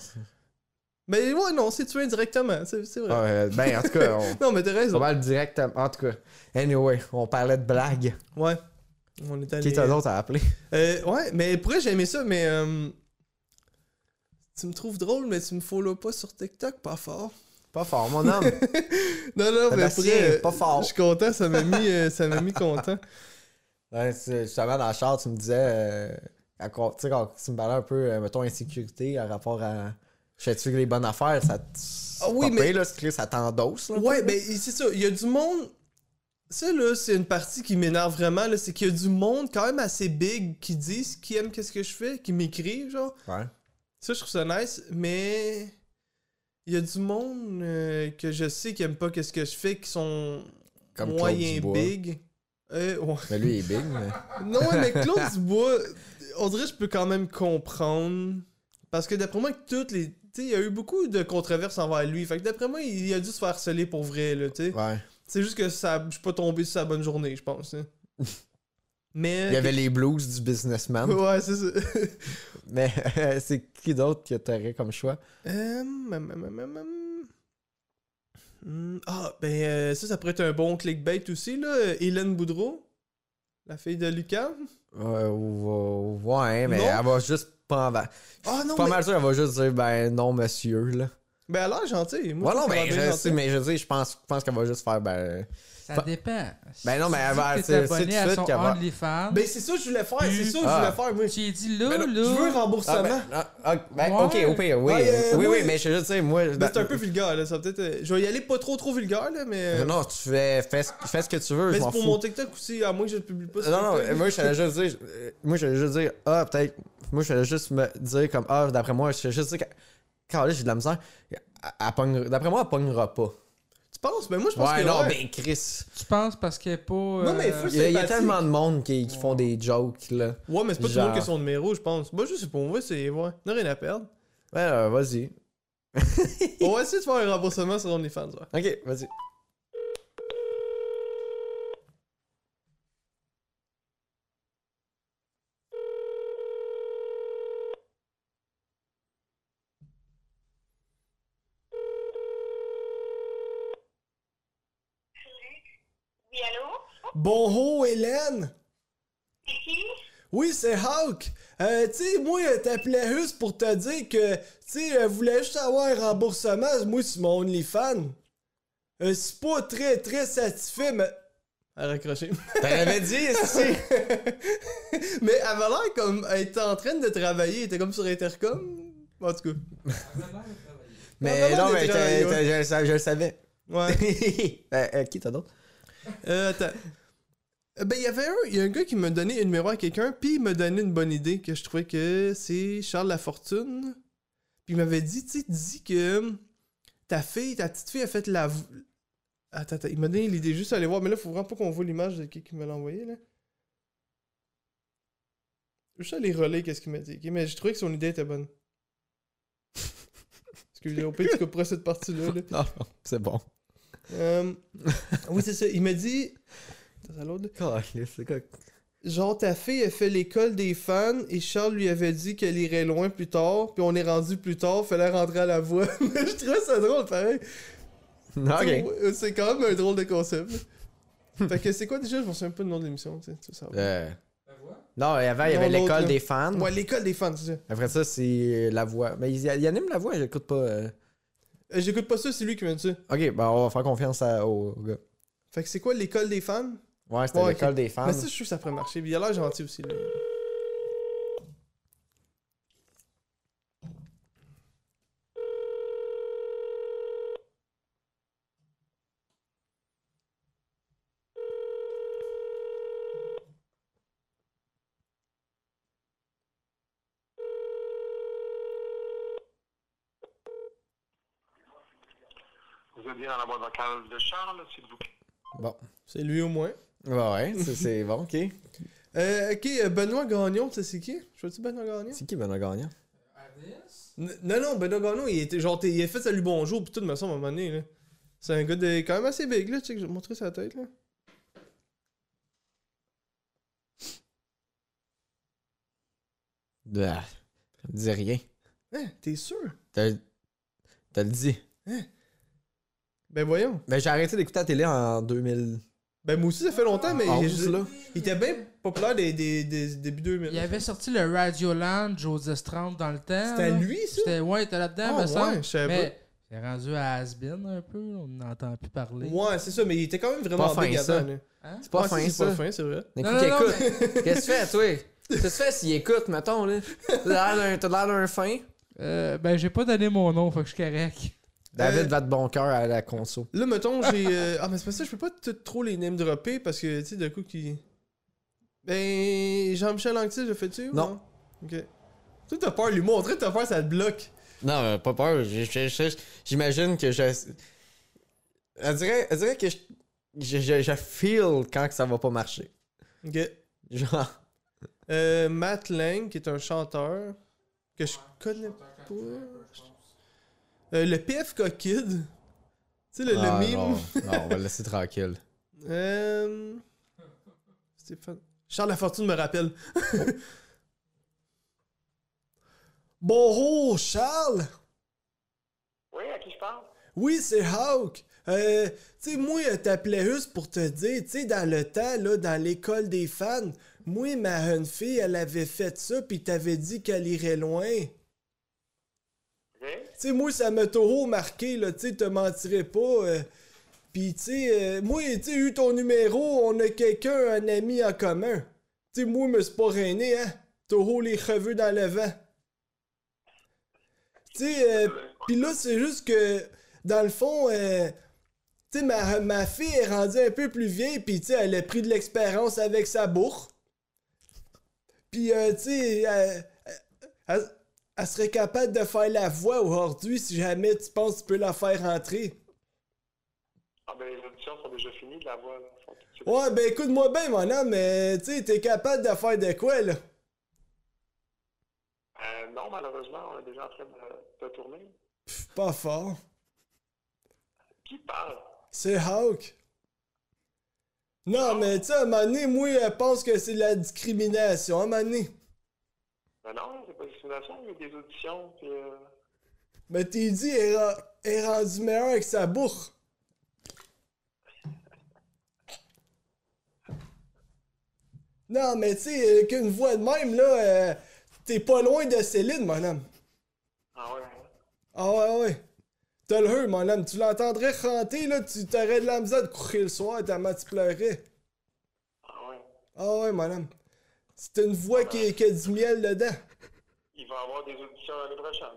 Mais ouais, non, c'est tué indirectement, c'est vrai. Euh, ben, en tout cas, on... Non, mais t'as Pas raison. mal directement. En tout cas, anyway, on parlait de blagues. Ouais. On est allé. Qui t'as d'autre à appeler? Euh, ouais, mais pourquoi j'ai aimé ça, mais. euh, Tu me trouves drôle, mais tu me follow pas sur TikTok, pas fort. Pas fort, mon homme. Non, non, mais vrai, pas fort. Je suis content, ça m'a mis, euh, ça m'a mis content. Ouais, justement, dans le char, tu me disais, euh, à quoi- tu sais, quand tu me parlais un peu, euh, mettons, insécurité à rapport à. Que les bonnes affaires, ça. Ah oui, mais- là, ça t'endosse. Ouais, ben c'est ça. Il y a du monde. Ça, là, c'est une partie qui m'énerve vraiment. là, C'est qu'il y a du monde quand même assez big qui disent qui aiment qu'est-ce que je fais, qui m'écrivent, genre. Ouais. Ça, je trouve ça nice, mais. Il y a du monde euh, que je sais qui aime pas qu'est-ce que je fais, qui sont Comme moyens big. Euh, ouais. Mais lui, il est big, mais. Non, ouais, mais Claude Dubois, on dirait que je peux quand même comprendre. Parce que d'après moi, toutes les. Tu sais, il y a eu beaucoup de controverses envers lui. Fait que d'après moi, il a dû se faire harceler pour vrai, là, tu sais. Ouais. C'est juste que ça, je suis pas tombé sur sa bonne journée, je pense. hein. Mais. Il y avait les blues du businessman. Ouais, c'est ça. mais c'est qui d'autre que t'aurais comme choix? Euh, hum, hum, hum, hum, Ah, ben ça, ça pourrait être un bon clickbait aussi, là. Hélène Boudreau, la fille de Lucas. Ouais, ouais, mais Non. elle va juste pas en Ah non, Pas mais... mal sûr, elle va juste dire, ben non, monsieur, là. Ben elle a l'air gentille. Moi, Ouais, je sais, mais je dis, je pense, je pense qu'elle va juste faire, ben. Ça dépend. Ben non, mais elle va- c'est- tout de suite qu'elle va-. Ben c'est ça que je voulais faire, c'est ça que je Ah. voulais faire, moi. J'ai dit là, Ben là. je veux un Ah, remboursement. ben, ah, ben, Ouais. ok, au pire, oui. Ouais, euh, oui, moi- oui, mais je veux juste dire, moi. Ben, c'est un peu vulgaire, là. Ça peut-être. euh, Je vais y aller pas trop trop vulgaire, là, mais. Euh, Non, tu fais, fais, ce- fais ce que tu veux, mais je c'est m'en pour fous. mon TikTok aussi, à moins que je le publie pas Non, non, moi, je allais juste dire, moi, je allais juste dire, ah, peut-être, moi, je juste me dire, comme, ah, d'après moi, je allais juste dire, là, j'ai de la misère, d'après moi, elle pognera pas. Tu penses? Ben moi, je pense Ouais, que. non, ouais. ben, Chris. Tu penses parce qu'elle est pas. Non, mais euh, faut- Il y, a, il y a tellement de monde qui, qui font des jokes, là. Ouais, mais c'est pas tout le Genre. monde qui a son numéro, je pense. Moi, je sais pas, moi, c'est. Ouais. On a rien à perdre. Ouais, euh, vas-y. On va essayer de faire un remboursement sur OnlyFans, ouais. Ok, vas-y. Oui, allô? Bon ho, Hélène! C'est qui? Oui, c'est Hawk. Euh, tu sais, moi, t'appelais juste pour te dire que, tu sais, euh, voulais juste avoir un remboursement, moi, sur mon OnlyFans. Euh, c'est pas très, très satisfait, mais... Elle a raccroché. T'en avais dit, ici. mais elle avait l'air comme... Elle était en train de travailler, elle était comme sur Intercom. En tout cas. Mais vraiment non, mais je, le savais. Ouais. Euh, euh, qui t'as d'autre? Euh, attends. Euh, Ben, il y avait un, y a un gars qui m'a donné un numéro à quelqu'un, puis il m'a donné une bonne idée que je trouvais que c'est Charles Lafortune. Puis il m'avait dit, tu sais, dis que ta fille, ta petite fille a fait la. Attends, attends, il m'a donné l'idée juste aller voir, mais là, faut vraiment pas qu'on voit l'image de qui qui me l'a envoyé, là. Je vais aller relayer qu'est-ce qu'il m'a dit? Mais j'ai trouvé que son idée était bonne. Excusez, au pire, tu couperas cette partie-là, là. Non, non, c'est bon. Euh, oui, c'est ça. Il m'a dit. C'est quoi? genre ta fille a fait l'école des fans et Charles lui avait dit qu'elle irait loin plus tard, puis on est rendu plus tard, fallait rentrer à la voix. je trouvais ça drôle pareil. Ok. Ouais, C'est quand même un drôle de concept. fait que c'est quoi déjà? Je me souviens pas du nom de l'émission, tu sais. Euh, La voix? Non, avant, il y avait l'école des fans. Ouais, l'école des fans, c'est ça. Après ça, c'est la voix. Mais il, il anime la voix, j'écoute pas. euh. Euh, J'écoute pas ça, c'est lui qui m'a dit ça. Ok, ben on va faire confiance à- au, gars. Fait que c'est quoi l'école des fans Ouais, c'était Ouais, l'école des fans. Mais ça, je suis sûr que ça pourrait marcher. Il a l'air gentil aussi. Là. Vous êtes bien dans la boîte vocale de Charles, s'il vous plaît. Bon. C'est lui au moins. Ouais, ouais, c'est- bon, ok. Euh, ok, euh, Benoît Gagnon, tu sais c'est qui? Je vois-tu Benoît Gagnon? C'est qui Benoît Gagnant RDS? N- Non, non, Benoît Gagnon, il était genre, t'es- il a fait salut bonjour, pis tout, me semble, à un moment donné, là. C'est un gars de quand même assez big, là, tu sais, que je vais te montrer sa tête, là. Bah, ça me dit rien. Hein, t'es sûr? T'as t'as le dit. Ben voyons. Ben, j'ai arrêté d'écouter la télé en 2000. Ben moi aussi, ça fait longtemps, mais En je- là. il était bien populaire des, des, des débuts 2000. Il avait sorti le Radioland, Joseph Strand dans le temps. C'était là. lui, ça? C'était, ouais, il était là-dedans, Ah, semble. ouais, je savais Mais c'est rendu à Asbin un peu, on n'entend plus parler. Ouais, c'est ça, mais il était quand même vraiment Pas fin, ça. Hein? C'est pas Ouais, fin, c'est ça. pas fin, c'est vrai. Écoute, Non, non, non, écoute. Qu'est-ce que tu fais, toi? Qu'est-ce que tu fais s'il écoute, mettons, là? T'as l'air d'un- T'as l'air d'un fin. Euh, ben, j'ai pas donné mon nom, faut que je suis correct. David Euh, va de bon cœur à la conso. Là, mettons, j'ai. euh, Ah, mais c'est pas ça, je peux pas trop les name dropper parce que, tu sais, d'un coup, qui. Ben. Jean-Michel Anctil, je fais-tu ou Non. Ok. Toi, t'as peur, lui montrer, t'as peur, ça te bloque. Non, euh, pas peur. J'imagine que je. Elle dirait, elle dirait que je, je, je, je feel quand que ça va pas marcher. Ok. Genre. Euh, Matt Lang, qui est un chanteur que je connais pas. Euh, le PFK Kid. Tu sais, le, Ah, le meme. non, non, on va le laisser tranquille. Euh... Stéphane. Charles Lafortune me rappelle. Bonjour, Charles! Oui, à qui je parle? Oui, c'est Hawk. Euh, tu sais, moi, je t'appelais juste pour te dire, tu sais, dans le temps, là, dans l'école des fans, moi, ma jeune fille, elle avait fait ça, pis t'avais dit qu'elle irait loin. OK. Tu sais, moi, ça m'a toujours marqué, là, tu sais, te mentirais pas. euh, Pis, tu sais, euh, moi, tu sais, eu ton numéro, on a quelqu'un, un ami en commun. Tu sais, moi, me suis pas reiné, hein. Toujours les cheveux dans le vent. Tu sais, euh, pis là, c'est juste que, dans le fond, euh, tu sais, ma, ma fille est rendue un peu plus vieille, pis, tu sais, elle a pris de l'expérience avec sa bourre. Pis, euh, tu sais, serait capable de faire la voix aujourd'hui si jamais tu penses que tu peux la faire entrer. Ah, ben, les auditions sont déjà finies de la voix. Là. Ouais, ben écoute-moi bien, mon homme, mais tu sais, t'es capable de faire de quoi, là? Euh, non, malheureusement, on est déjà en train de, de tourner. Pff, pas fort. Qui parle? C'est Hawk. Non, mais tu sais, à un moment donné, moi, je pense que c'est de la discrimination, à un moment donné. Ben non, c'est pas discrimination, il y a des auditions, puis... Euh... Mais t'es dit, elle est rendue meilleure avec sa bourre. Non, mais tu sais, qu'une voix de même, là, euh, t'es pas loin de Céline, mon homme. Ah ouais? Ah ouais, ouais. T'as le heu, mon homme. Tu l'entendrais chanter, là, tu t'aurais de la misère de courir le soir tellement tu pleurais. Ah ouais? Ah ouais, mon homme. C'est une voix qui, qui a du miel dedans. Il va y avoir des auditions l'année prochaine.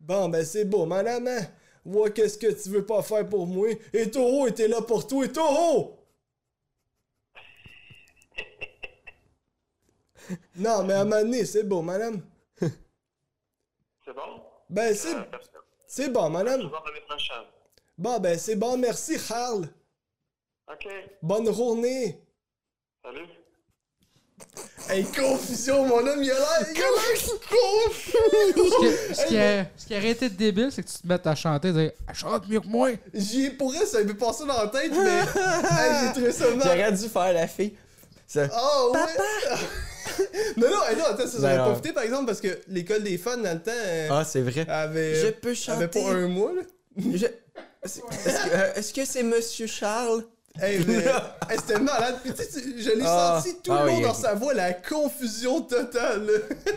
Bon, ben c'est beau, mon homme, hein? Vois qu'est-ce que tu veux pas faire pour moi. Et Toro était là pour toi, et Toro! non, mais à un moment donné, c'est beau, madame. C'est bon? Ben, c'est, Euh, c'est bon, madame. Bon, ben, c'est bon, merci, Charles. OK. Bonne journée. Salut. Hey, confusion, mon homme, il a l'air, confus. Ce qui, a- ce qui aurait été débile, c'est que tu te mettes à chanter et dire Elle chante mieux que moi. J'y ai pour elle, ça m'est passé dans la tête, mais hey, j'ai trouvé ça mal. J'aurais dû faire la fille. Ça- Oh, ouais! non, non, non, attends, ça, Ben non. profité par exemple parce que l'école des fans dans le temps euh, Ah, c'est vrai. avait, Je peux avait chanter. pas un mois, là. Je- Est-ce que euh, est-ce que c'est Monsieur Charles? Hey, mais, hey, c'était malade. Puis, tu sais, tu- je l'ai Ah. senti tout Ah le long oui, dans sa voix, la confusion totale. là.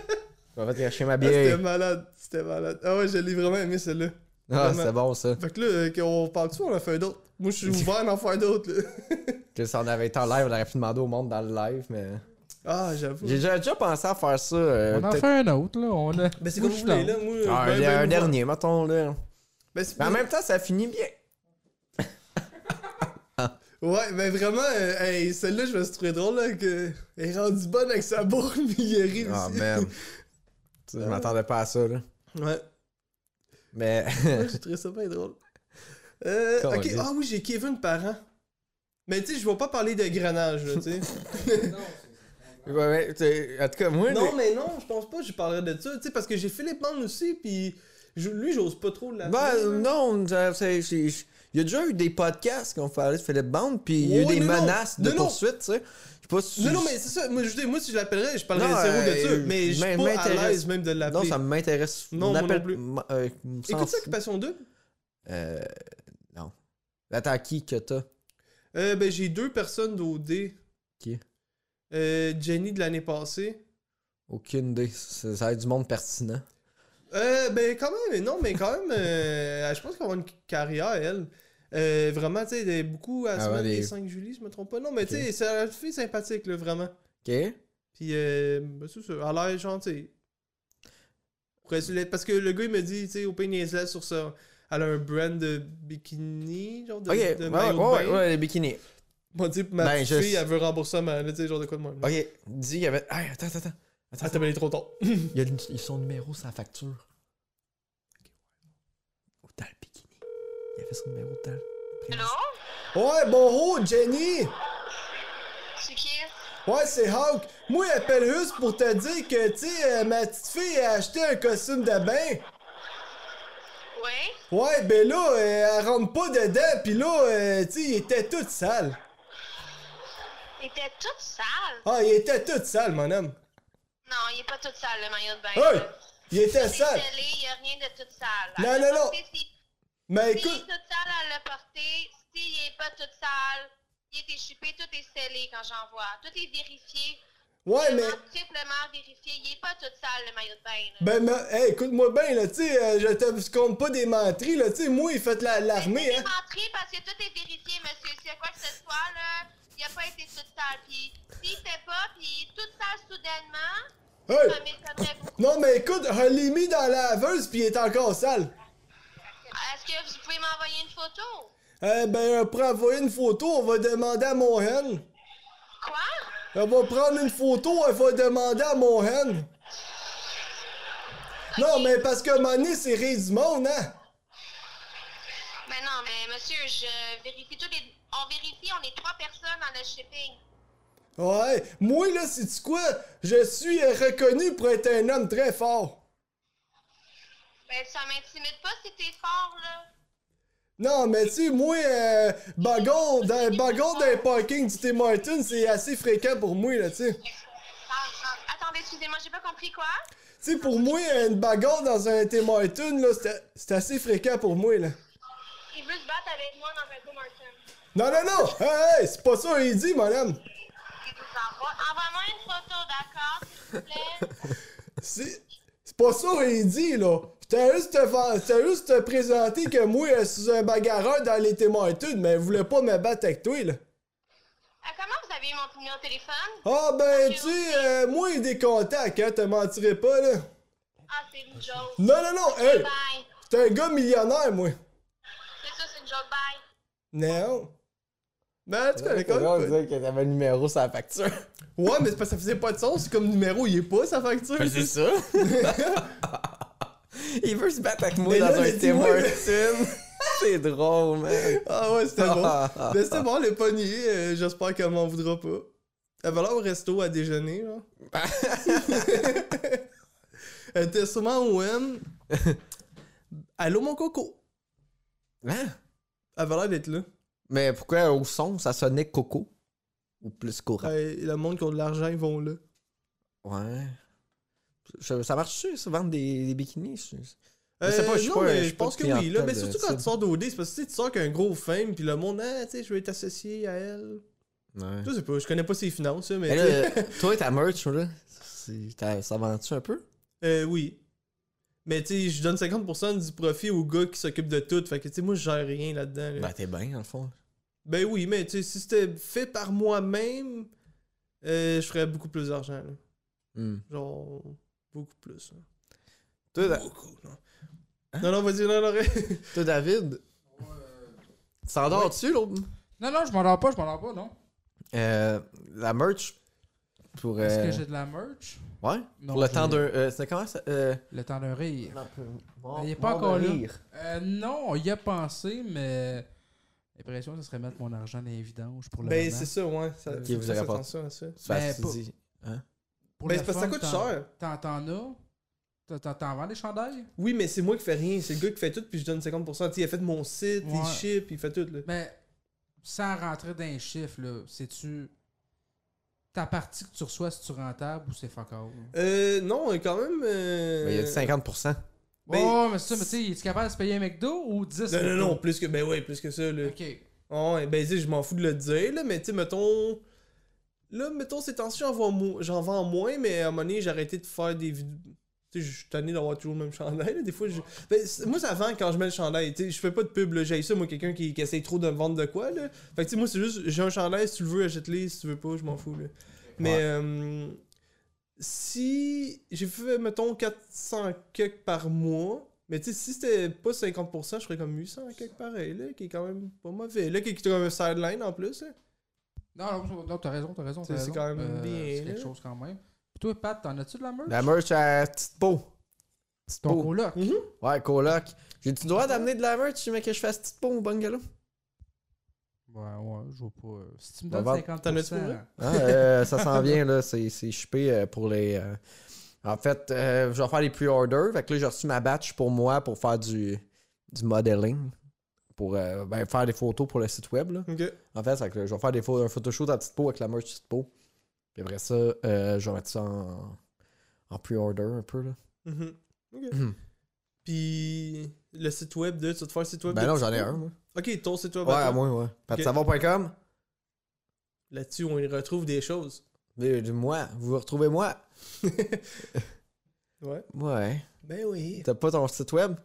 On va te cacher ma Ah, C'était bière. malade. C'était malade. Ah ouais, je l'ai vraiment aimé celle-là. Ah, c'est bon ça. Fait que là, euh, qu'on parle dessus, on en fait d'autres. Moi, je suis ouvert à en faire d'autres. là. Que ça en avait été en live, on aurait pu demander au monde dans le live, mais. Ah, j'avoue. J'ai déjà, déjà pensé à faire ça. euh, On en fait un autre, là. On a... Ben, c'est comme je vous voulez, là. Moi, Ah, ben, un, ben, un dernier, mettons là. Ben, Mais en même temps, ça finit bien. Ouais, mais vraiment, euh, hey, celle-là, je me suis trouvé drôle, là, que... Elle est rendue bonne avec sa bourre, mais il rit Ah, aussi. man. Tu sais, je m'attendais pas à ça, là. Ouais. Mais. Ouais, j'ai trouvé ça bien drôle. Euh, ok, ah oui, j'ai Kevin Parent. Mais tu sais, je vais pas parler de granage, là, tu sais. ouais, ouais, t'sais, en tout cas, moi. non, mais non, je pense pas que je parlerai de ça, tu sais, parce que j'ai Philippe Bond aussi, puis je- lui, j'ose pas trop l'appeler. Ben, là. non, c'est- il y a déjà eu des podcasts qui ont parlé de Philippe Bond, puis il y a eu des non, non. menaces de poursuite, tu sais. Je sais pas si. Non, non, mais c'est ça. Moi, je, dis, moi, si je l'appellerais, je parlerais zéro de ça. euh, Mais je suis pas à m'intéresse. l'aise même de l'appeler. Non, ça m'intéresse. Non, moi non plus. euh, Écoute ça. Occupation 2. Euh. Non. Attends, qui que t'as? Euh, ben, j'ai deux personnes d'OD. Qui? Euh, Jenny de l'année passée. Aucune idée. Ça ça va être du monde pertinent. Euh, ben, quand même, non, mais quand même, euh, je pense qu'elle va avoir une carrière, elle. Euh, vraiment, tu sais, elle est beaucoup à la Ah semaine des 5 juillet, je me trompe pas. Non, mais Ok. tu sais, c'est une fille sympathique, là, vraiment. Ok. Puis, euh, ben, c'est ça, elle a l'air gentille. Parce que le gars, il me dit, tu sais, au Niaiselet sur ça, elle a un brand de bikini, genre de, Ok. de Ouais, ouais, ouais, ouais, les bikinis. Moi, tu sais, ma Ben, je- fille, elle veut remboursement, là, tu sais, genre de quoi de là. Ok. Dis, il y avait. Ah, attends, attends, attends. Ah, t'as bien trop tôt. Il y a son numéro la facture. Ou dans le bikini. Il y avait son numéro dans le. Allô? Ouais, bonjour, Jenny! C'est qui? Ouais, c'est Hawk. Moi, j'appelle juste pour te dire que, tu sais, euh, ma petite fille a acheté un costume de bain. Oui? Ouais, ben là, euh, elle rentre pas dedans, pis là, euh, tu sais, il était tout sale. Il était toute sale? Ah, il était tout sale, mon homme. Non, il est pas toute sale, le maillot de bain. Là. Il était sale. scellé, il y a rien de toute sale. Non, non, non. Mais si il est écoute, toute sale, elle l'a porté. Si il est pas toute sale, il est échupé, tout est scellé quand j'en vois. Tout est vérifié. Ouais, mais. Vraiment Triplement vérifié. Il est pas toute sale, le maillot de bain. là. Ben, mais, hey, écoute-moi bien, là, tu sais, euh, je te compte pas des menteries, là, tu sais, moi, il fait la- l'armée, C'est hein. menterie parce que tout est vérifié, monsieur. S'il y a quoi que ce soit, là, il a pas été toute sale. Puis, s'il fait pas, puis toute sale soudainement, Hey! ça m'étonnerait beaucoup. Non, mais écoute, je l'ai mis dans la laveuse, pis il est encore sale. Est-ce que vous pouvez m'envoyer une photo? Euh, ben, pour envoyer une photo, on va demander à mon hen. Quoi? On va prendre une photo, elle va demander à mon hen. Non, mais parce que donné, c'est monde, hein? Mais non, mais monsieur, je vérifie tous les. On vérifie, on est trois personnes dans le shipping. Ouais, moi, là, c'est quoi? Je suis reconnu pour être un homme très fort. Ben, ça m'intimide pas si t'es fort, là. Non, mais tu sais, moi, euh, dans, bagarre dans les parkings du Tim Martin, c'est assez fréquent pour moi, là, tu sais. Attendez, excusez-moi, j'ai pas compris quoi? Tu sais, pour moi, une bagarre dans un Tim Martin, là, c'est- assez fréquent pour moi, là. Il veut se battre avec moi dans un Tim Martin. Non, non, non! Hey, hey, c'est pas ça qu'il dit, madame! Il. Envoie-moi une photo, d'accord, s'il vous plaît? C'est c'est pas ça qu'il dit, là! J'étais juste, te juste te présenter que moi, je suis un bagarreur dans les Martin, mais je voulais pas me battre avec toi, là. Euh, comment vous avez eu mon numéro de téléphone? Ah, ben, tu sais, euh, moi, il y a des contacts, hein, te mentirais pas, là. Ah, c'est une joke. Non, non, non, hey! Bye. T'es un gars millionnaire, moi. C'est ça, c'est une joke, bye. Non. Ben, tu connais C'est quoi? drôle de dire que t'avais le numéro sur la facture. Ouais, mais c'est parce que ça faisait pas de sens, comme numéro, il est pas sa facture. Ben, c'est ça. Il veut se battre avec moi dans un Tim Hortons. C'est drôle, man. Ah ouais, c'était bon. Mais c'était bon, le pogné. euh, J'espère qu'elle m'en voudra pas. Elle va là au resto à déjeuner, là. Elle était sûrement au M. Allô, mon coco. Hein? Elle va l'air d'être là. Mais pourquoi au son, ça sonnait Coco? Ou plus courant? Ouais, le monde qui a de l'argent, ils vont là. Ouais. Ça, ça marche-tu, ça, vendre des, des bikinis? Je sais pas, je suis Euh, non, pas- mais je pense que oui. Là, mais surtout quand tu sors d'OD, c'est parce que tu sors qu'un gros fame, puis le monde, ah, tu sais, je vais être associé à elle. Ouais. Je sais pas, je connais pas ses finances, mais. Là, toi, ta merch, là, c'est- ça vend-tu un peu? euh, oui. Mais tu sais, je donne 50% du profit au gars qui s'occupe de tout. Fait que tu sais, moi, je gère rien là-dedans. là. Ben, t'es bien, dans le fond. Ben oui, mais tu sais, si c'était fait par moi-même, euh, je ferais beaucoup plus d'argent. Hmm. Genre, beaucoup plus. là. Toi, Da- Beaucoup, non. Hein? Non, non, vas-y, non, non, toi, David, tu t'endors-tu, l'autre? Non, non, je m'endors pas, je m'endors pas, non. Euh, la merch, pour... Est-ce euh, que j'ai de la merch? Ouais? Non, pour le temps d'un... Euh, c'est comment ça? Euh... Le temps d'un rire. Bon, il est pas encore là. Euh, non, on y a pensé, mais l'impression, ce serait mettre mon argent dans les vidanges pour le Ben, moment. c'est ça, ouais. Ça, Ok, faut vous pas- attention à ça. Ben, pas-. Hein? Pour Ben, le parce que ça fun, coûte cher. T'en t'en as? T'en- T'en t'en vends des chandails? Oui, mais c'est moi qui fais rien. C'est le gars qui fait tout, puis je donne 50%. Tu sais, il a fait mon site, Ouais. il ship, il fait tout. Là. Mais sans rentrer dans les chiffres, là, c'est-tu ta partie que tu reçois, si tu rentable ou c'est fuck? Euh, non, quand même. euh, Mais il y a du 50%. Ben- oh, mais c'est ça, mais tu sais, es-tu capable de se payer un McDo ou 10 Non, non, non, plus que. Ben ouais, plus que ça, là. Ok. Ouais, ben, tu je m'en fous de le dire, là, mais tu sais, mettons. Là, mettons, ces temps-ci, j'en vends, moins, mais à un moment donné, j'ai arrêté de faire des vidéos. Tu sais, je suis tanné d'avoir toujours le même chandail, là. Des fois, je. Ben, moi, ça vend quand je mets le chandail. Tu sais, je fais pas de pub, là. J'ai ça, moi, quelqu'un qui, qui essaye trop de me vendre de quoi, là. Fait que, tu sais, moi, c'est juste, j'ai un chandail, si tu le veux, achète-le. Si tu veux pas, je m'en fous, là. Mais, Ouais. euh, si j'ai fait, mettons, 400 quelques par mois, mais tu sais, si c'était pas 50%, je ferais comme 800 quelques pareil, là, qui est quand même pas mauvais. Là, qui est comme un sideline en plus, là. Non, non, non, t'as raison, t'as raison. C'est- quand même Euh, bien, C'est quelque chose quand même. Puis toi, Pat, t'en as-tu de la merch? La merch à petite peau. Petite Ton peau. coloc. Mhm. Ouais, coloc. J'ai-tu le droit d'amener de la merch, mais que je fasse petite peau au bungalow? Ouais, ouais, je vois pas. Si tu me donnes vendre- 50%. T'en as-tu? Ah, euh, ça s'en vient, là. C'est c'est shippé euh, pour les. euh, En fait, euh, je vais faire les pre-orders. Fait que là, j'ai reçu ma batch pour moi pour faire du, du modeling. Pour euh, ben, faire des photos pour le site web. Là. En fait, que je vais faire des photos, un photoshoot à petite peau avec la merch petite peau. Puis après ça, euh, je vais mettre ça en, en pre-order un peu. Là. Mhm. Ok. Mhm. Puis le site web de. Tu vas te faire le site web Ben non, j'en ai un, moi. Ok, ton site web. Ouais, à moi, ouais. Patsavon.com. Là-dessus, on y retrouve des choses. Mais, Moi, vous retrouvez moi. Ouais. Ouais. Ben oui. T'as pas ton site web?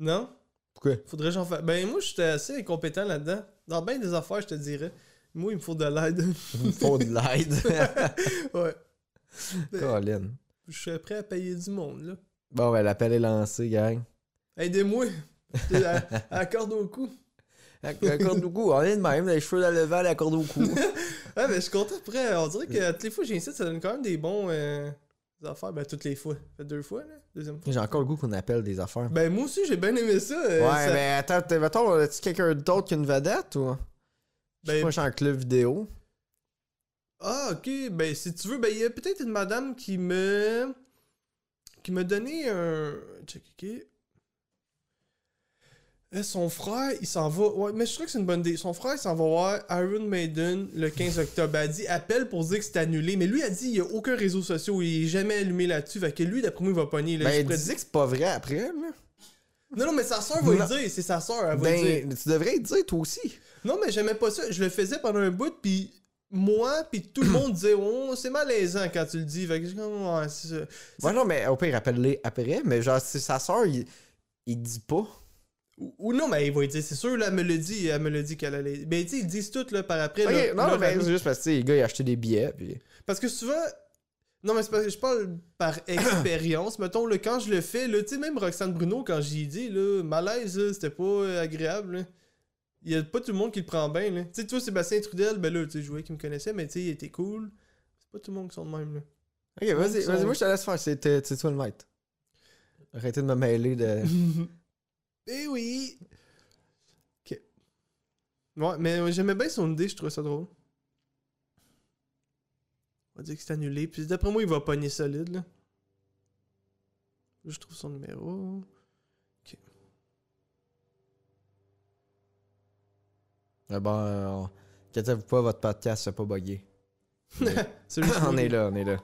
Non? Pourquoi? Faudrait que j'en fasse. Ben moi, j'étais assez incompétent là-dedans. Dans bien des affaires, je te dirais. Moi, il me faut de l'aide. Il me faut de l'aide. ouais. Ben, Colin. je serais prêt à payer du monde, là. Bon, ben, l'appel est lancé, gang. Aidez-moi. à, à corde au cou. La la corde au cou, on est de même, les cheveux à l'evant, la corde au cou. Ben je suis content après. On dirait que toutes les fois que ici, ça donne quand même des bons euh, des affaires. Ben, toutes les fois. Ça fait deux fois, là. Deuxième fois. J'ai encore le goût qu'on appelle des affaires. Ben, moi aussi, j'ai bien aimé ça. euh, ouais, ça- mais attends, mettons, as-tu quelqu'un d'autre qu'une vedette ou? Ben- pas, je suis en club vidéo. Ah, ok. Ben, si tu veux, ben, il y a peut-être une madame qui me. qui m'a donné un. Check, ok. Euh, Son frère, il s'en va. Ouais, mais je trouve que c'est une bonne idée. Son frère, il s'en va voir Iron Maiden le 15 octobre. Elle a dit appelle pour dire que c'est annulé. Mais lui, a dit il n'y a aucun réseau social. Il est jamais allumé là-dessus. Fait que lui, d'après moi, il va pogner. Là, Ben, il disait que c'est pas vrai après, là. Non, non, mais sa soeur va Non. le dire. C'est sa soeur, elle va le dire. Ben, tu devrais le dire, toi aussi. Non, mais j'aimais pas ça. Je le faisais pendant un bout, puis moi, puis tout le monde disait, oh, c'est malaisant quand tu le dis. Fait que je c'est ça. Ouais, non, mais au pire, rappelle-les après. Mais genre, si sa soeur, il, il dit pas. Ou, ou non, mais il va dire, c'est sûr, là, elle me le dit, elle me le dit qu'elle allait. Mais tu sais, ils disent tout, là, par après. Là, non, mais c'est juste parce que les gars, ils achetaient des billets. Puis... Parce que souvent. Non, mais c'est parce que je parle par expérience. Mettons, là, quand je le fais, là, tu sais, même Roxane Bruno, quand j'y dit, là, malaise, là, c'était pas euh, agréable, là. Il y a pas tout le monde qui le prend bien, là. Tu sais, toi, Sébastien Trudel, ben là, tu sais, je voyais qu'il me connaissait, mais tu sais, il était cool. C'est pas tout le monde qui sont de même, là. Ok, vas-y, vas-y, moi je te laisse faire. C'est euh, c'est toi le maître. Arrêtez de me mêler de. Eh oui! Ok. Ouais, mais euh, j'aimais bien son idée, je trouvais ça drôle. On va dire que c'est annulé. Puis d'après moi, il va pogner solide, là. Je trouve son numéro. Ah bon, euh, Inquiétez-vous pas, votre podcast s'est pas juste on est là, on est là.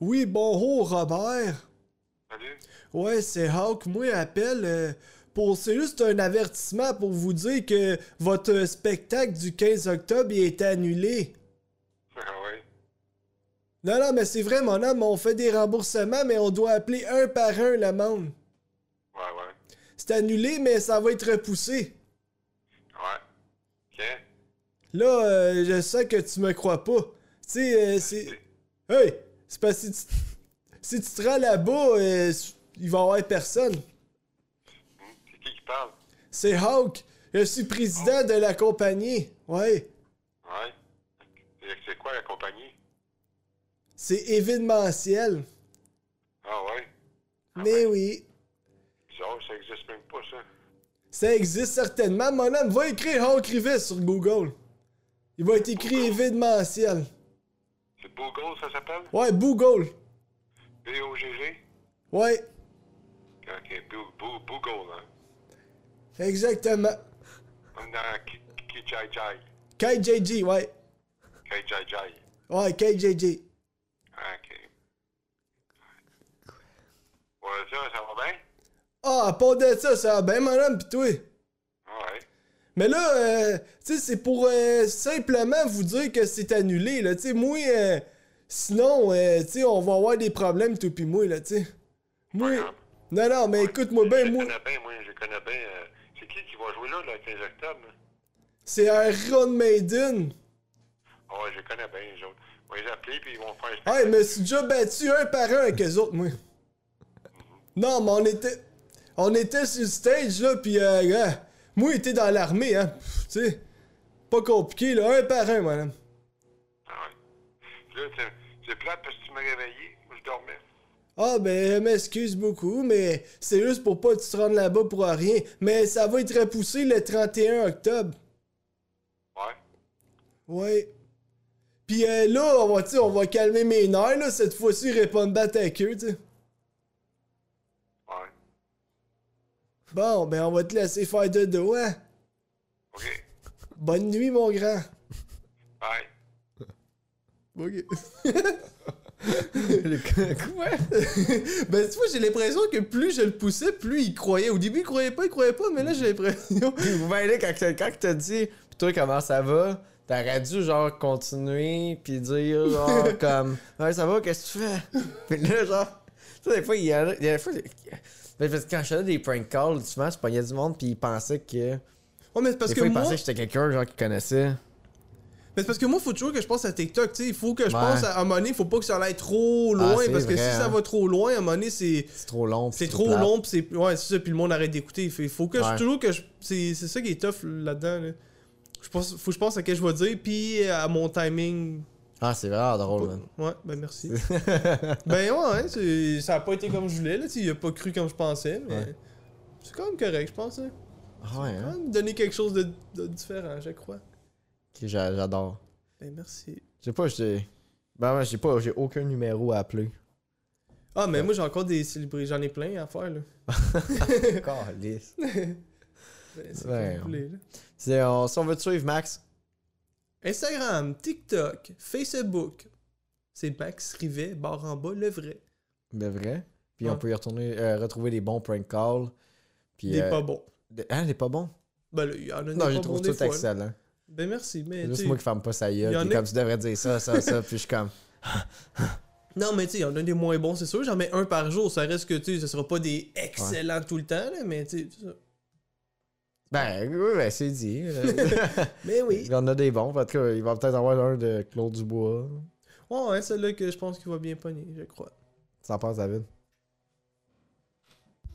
Oui, bonjour Robert. Salut? Ouais, c'est Hawk. Moi, appelle euh, pour. C'est juste un avertissement pour vous dire que votre spectacle du 15 octobre il est annulé. Ah? Non, non, mais c'est vrai, mon homme, on fait des remboursements, mais on doit appeler un par un le monde. Ouais, ouais. C'est annulé, mais ça va être repoussé. Ouais. OK. Là, euh, je sens que tu me crois pas. Tu sais, euh, c'est. Hey! C'est parce que si tu, si tu te rends là-bas, euh, il va y avoir personne. C'est qui qui parle? C'est Hawk. Je suis président de la compagnie. Ouais. Ouais. Et C'est quoi la compagnie? C'est événementiel. Ah ouais? Mais oui. Ça existe même pas, ça. Ça existe certainement. Mon homme va écrire Hawk Rivet sur Google. Il va être écrit événementiel. C'est Google, ça s'appelle? Ouais, Google. B-O-G-G? Ouais, OK, Boo- Boo- Google, hein. exactement. On a Ki- Kijai Jai. KJJ, ouais. Jai. Ouais, KJJ. OK. Ouais, ça, ça va bien? Ah, pas de ça, ça va bien, homme, pis toi? Ouais. Mais là, euh, tu sais, c'est pour euh, simplement vous dire que c'est annulé, là. Tu sais, moi, euh, sinon, euh, tu sais, on va avoir des problèmes, toi pis moi, là, tu sais. Moi. Non, non, mais écoute-moi Je bien, moi. connais bien, moi, je connais bien. euh, c'est qui qui va jouer là, le 15 octobre? C'est un Ron Maiden. Ah ouais, je connais bien, les autres. On va les appeler, puis ils vont faire un Ouais, mais c'est déjà battu un par un avec eux autres, moi. Non, mais on était. On était sur le stage, là, pis euh, moi, j'étais dans l'armée, hein. Tu sais. Pas compliqué, là, un par un, madame. Ah ouais. Là, c'est- plate parce que tu m'as réveillé. Je dormais. Ah, ben, m'excuse beaucoup, mais c'est juste pour pas que tu te rendes là-bas pour rien. Mais ça va être repoussé le 31 octobre. Ouais. Ouais. Pis euh, là, on va, on va calmer mes nerfs, là. Cette fois-ci, répondre battre à queue, tu sais. Ouais. Bon, ben, on va te laisser faire de dos, hein? OK. Bonne nuit, mon grand. Bye. Ok. Quoi? ben, tu vois, j'ai l'impression que plus je le poussais, plus il croyait. Au début, il croyait pas, il croyait pas, mais là, j'ai l'impression. ben là, quand, quand t'as dit, pis toi, comment ça va? T'aurais dû, genre, continuer, pis dire, genre, comme, ouais, ça va, qu'est-ce que tu fais? Pis là, genre, tu sais, des fois, il y en a, il y a fois, ben, parce que quand je faisais des prank calls, souvent, je pognais du monde, pis ils pensaient que. Ouais, mais c'est parce des que fois, ils moi. pensaient que j'étais quelqu'un, genre, qui connaissait. Mais c'est parce que moi, faut toujours que je pense à TikTok, tu sais. Il faut que je Ouais. pense à, à un moment donné, faut pas que ça aille trop loin. Ah, c'est parce que si ça hein. va trop loin, à un moment donné, c'est. C'est trop long. C'est trop long, pis c'est. Ouais, c'est ça, puis le monde arrête d'écouter. Il faut- que je. Toujours que je. C'est c'est ça qui est tough là-dedans, là. Je pense, faut que je pense à ce que je vais dire, puis à mon timing. Ah, c'est vraiment drôle, man. Ouais, ben merci. ben ouais, hein, c'est- ça a pas été comme je voulais, là. tu sais, Il a pas cru comme je pensais, mais. Ouais. C'est quand même correct, je pense. Hein. Ah ouais, Quand hein? même donner quelque chose de, de différent, je crois. Ok, j'a- j'adore. Ben merci. Je sais pas, j'ai. Ben ouais, j'ai pas, j'ai aucun numéro à appeler. Ah, mais moi j'ai encore des célébrités, j'en ai plein à faire, là. Calice. Ben, c'est Ouais. comme vous voulez, là. C'est, on, si on veut te suivre, Max, Instagram, TikTok, Facebook. C'est Max Rivet, barre en bas, le vrai. de vrai. Puis Ouais. on peut y retourner, euh, retrouver des bons prank calls. Puis, est euh, pas bon. de- Hein, est pas bon? Ben là, il y en a des Non, pas je bons trouve des tout fois, là. excellent. Ben merci, mais C'est juste moi qui ferme pas sa gueule. Puis a- comme tu devrais dire ça, ça, ça. Puis je suis comme. Non, mais tu sais, il y en a des moins bons, c'est sûr. J'en mets un par jour. Ça reste que, tu sais, ce sera pas des excellents tout le temps, là, mais tu sais. Ben, oui, ben, c'est dit. Euh, Mais oui. il y en a des bons. En tout cas, il va peut-être avoir un de Claude Dubois. Ouais, ouais, celle-là que je pense qu'il va bien pogner, je crois. Ça en passe, David?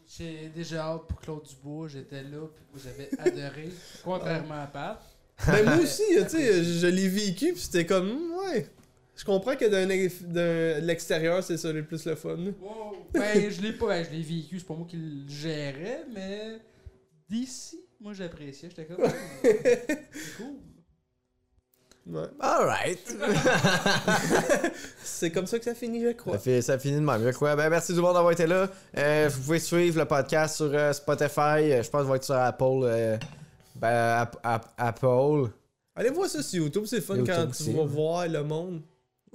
J'ai déjà hâte pour Claude Dubois, j'étais là, puis vous avez adoré, contrairement à Pat. Ben moi aussi, tu sais, je, je l'ai vécu, puis c'était comme, hmm, ouais. Je comprends que d'un- de l'extérieur, c'est ça le plus le fun. Wow. Ben, je l'ai pas, ben, je l'ai vécu, c'est pas moi qui le gérais, mais d'ici, moi j'appréciais, j'étais comme, c'est cool. Ouais. Alright. C'est comme ça que ça finit, je crois. Ça, fait, ça finit de même, je crois. Ben, merci tout le monde d'avoir été là. Euh, vous pouvez suivre le podcast sur euh, Spotify. Euh, je pense qu'il va être sur Apple. euh, ben, App- App- Apple. Allez voir ça sur YouTube, c'est fun YouTube quand aussi, tu vas ouais. voir le monde.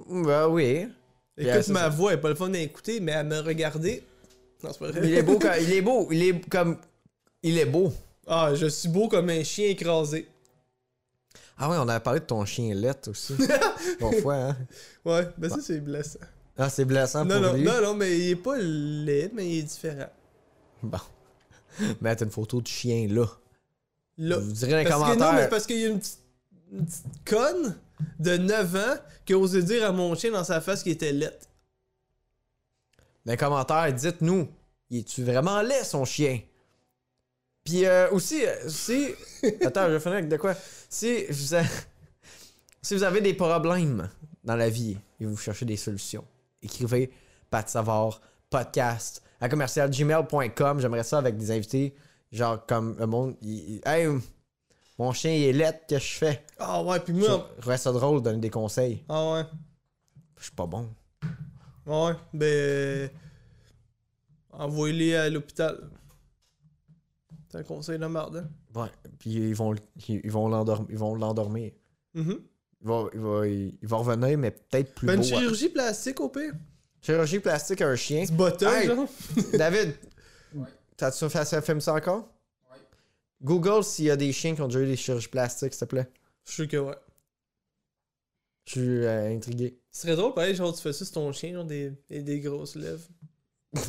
Ben oui. Écoute, Yeah, ma ça. voix est pas le fun à écouter, mais à me regarder. Non, c'est pas vrai. Il est beau, quand- il est beau. Il est comme. Il est beau. Ah, je suis beau comme un chien écrasé. Ah ouais, on a parlé de ton chien Let aussi. Bon fois, hein. Ouais, ben ça, c'est blessant. Ah, c'est blessant Non, pour non, lui. non, non, mais il est pas laid, mais il est différent. Bon. Mettre une photo de chien là. Là. Vous les Parce que non, mais parce qu'il y a une petite, une petite conne de 9 ans qui a osé dire à mon chien dans sa face qu'il était laid. Dans les commentaires, dites-nous, est-tu vraiment laid son chien? Puis euh, aussi, euh, si. Attends, je vais finir avec de quoi? Si vous, a- si vous avez des problèmes dans la vie et vous cherchez des solutions, écrivez de savoir podcast à commercialgmail.com. J'aimerais ça avec des invités, genre comme le monde. il- hey, mon chien il est laid, que je fais? Ah ouais, puis Je moi. trouverais ça drôle de donner des conseils. Ah ouais. Je suis pas bon. Ah ouais, ben. Envoyez-les à l'hôpital. C'est un conseil de merde, hein? Ouais, puis ils vont, ils vont l'endormir. Ils vont l'endormir. Mhm. Il va, il, va, il va revenir, mais peut-être plus Ben, une beau. hein. chirurgie plastique au pire. Chirurgie plastique à un chien. Hey! genre. David, Ouais. t'as-tu fait ça, film ça encore? Ouais. Google s'il y a des chiens qui ont déjà eu des chirurgies plastiques, s'il te plaît. Je suis que ouais. Je suis euh, intrigué. Ce serait drôle, pareil, genre, tu fais ça sur ton chien, genre, des, et des grosses lèvres.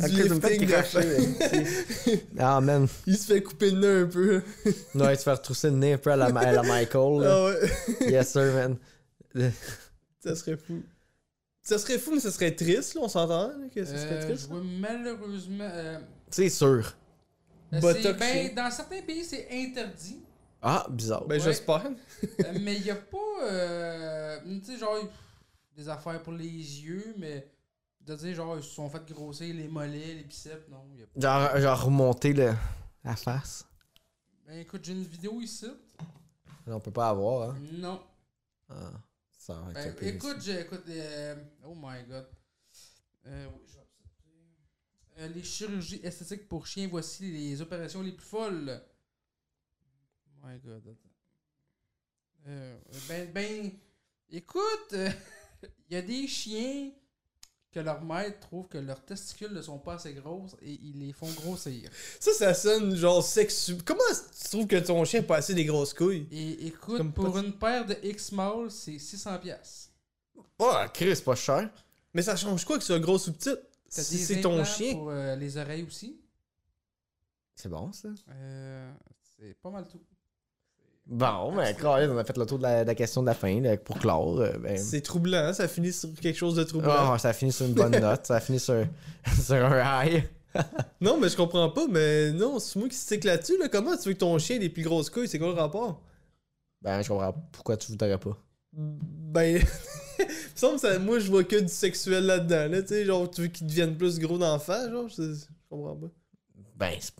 Ah, me cracher. Ah, man. Il se fait couper le nez un peu. Ouais, tu faire trousser le nez un peu à la, à la Michael. là. Ah ouais. Yes, sir, man. Ça serait fou. Ça serait fou, mais ça serait triste, là, on s'entend, que ça serait Euh, triste. je vois malheureusement. euh, C'est sûr. euh, ben, dans certains pays, c'est interdit. Ah, bizarre. Ben, Ouais. j'espère. Euh, mais il n'y a pas. euh, tu sais, genre, pff, des affaires pour les yeux, mais. De dire, genre, ils se sont fait grossir les mollets, les biceps, non? y a pas. Genre, genre remonter le, la face. Ben écoute, j'ai une vidéo ici. On peut pas avoir, hein. Non. Ah, ça va être Ben, écoute, euh, oh my god. Euh, oui, je vais accepter. Euh, les chirurgies esthétiques pour chiens, voici les opérations les plus folles. Oh my god. Euh, ben, ben, écoute, il y a des chiens que leur maître trouve que leurs testicules ne sont pas assez grosses et ils les font grossir. Ça, ça sonne genre sexu. Comment tu trouves que ton chien a pas assez des grosses couilles? Et écoute, Comme pour pas- une paire de X-Mall, c'est 600$. piastres. Oh, Chris, pas cher. Mais ça change quoi que ce soit gros ou petit? Si c'est ton chien. pour euh, les oreilles aussi. C'est bon, ça. Euh, c'est pas mal tout. Bon, mais Caroline, on a fait le tour de la, de la question de la fin là, pour clore. euh, ben... C'est troublant, ça finit sur quelque chose de troublant. Oh, ça a fini sur une bonne note. Ça a fini sur, sur un high. Non, mais je comprends pas, mais non, c'est moi qui stick là-dessus, là. Comment tu veux que ton chien ait des plus grosses couilles? C'est quoi le rapport? Ben, je comprends pourquoi tu voudrais pas. Ben. il me semble que ça- moi, je vois que du sexuel là-dedans, là. Tu sais, genre, tu veux qu'ils deviennent plus gros d'enfants, genre? Je je comprends pas. Ben, c'est-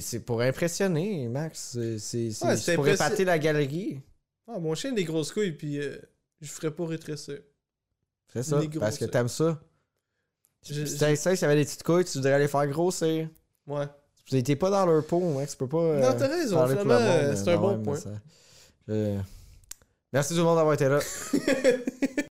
c'est pour impressionner, Max. C'est Ouais, pour impression- épater la galerie. Ah, mon chien a des grosses couilles, puis euh, je ferais pas rétrécir. C'est ça, parce que t'aimes ça. Je- Si s'il y avait des petites couilles, tu voudrais les faire grossir. Ouais. Tu t'es pas dans leur peau, Max. Tu peux pas. euh, Non, t'as raison, le monde, euh, c'est un bon point. ça- je- Merci tout le monde d'avoir été là.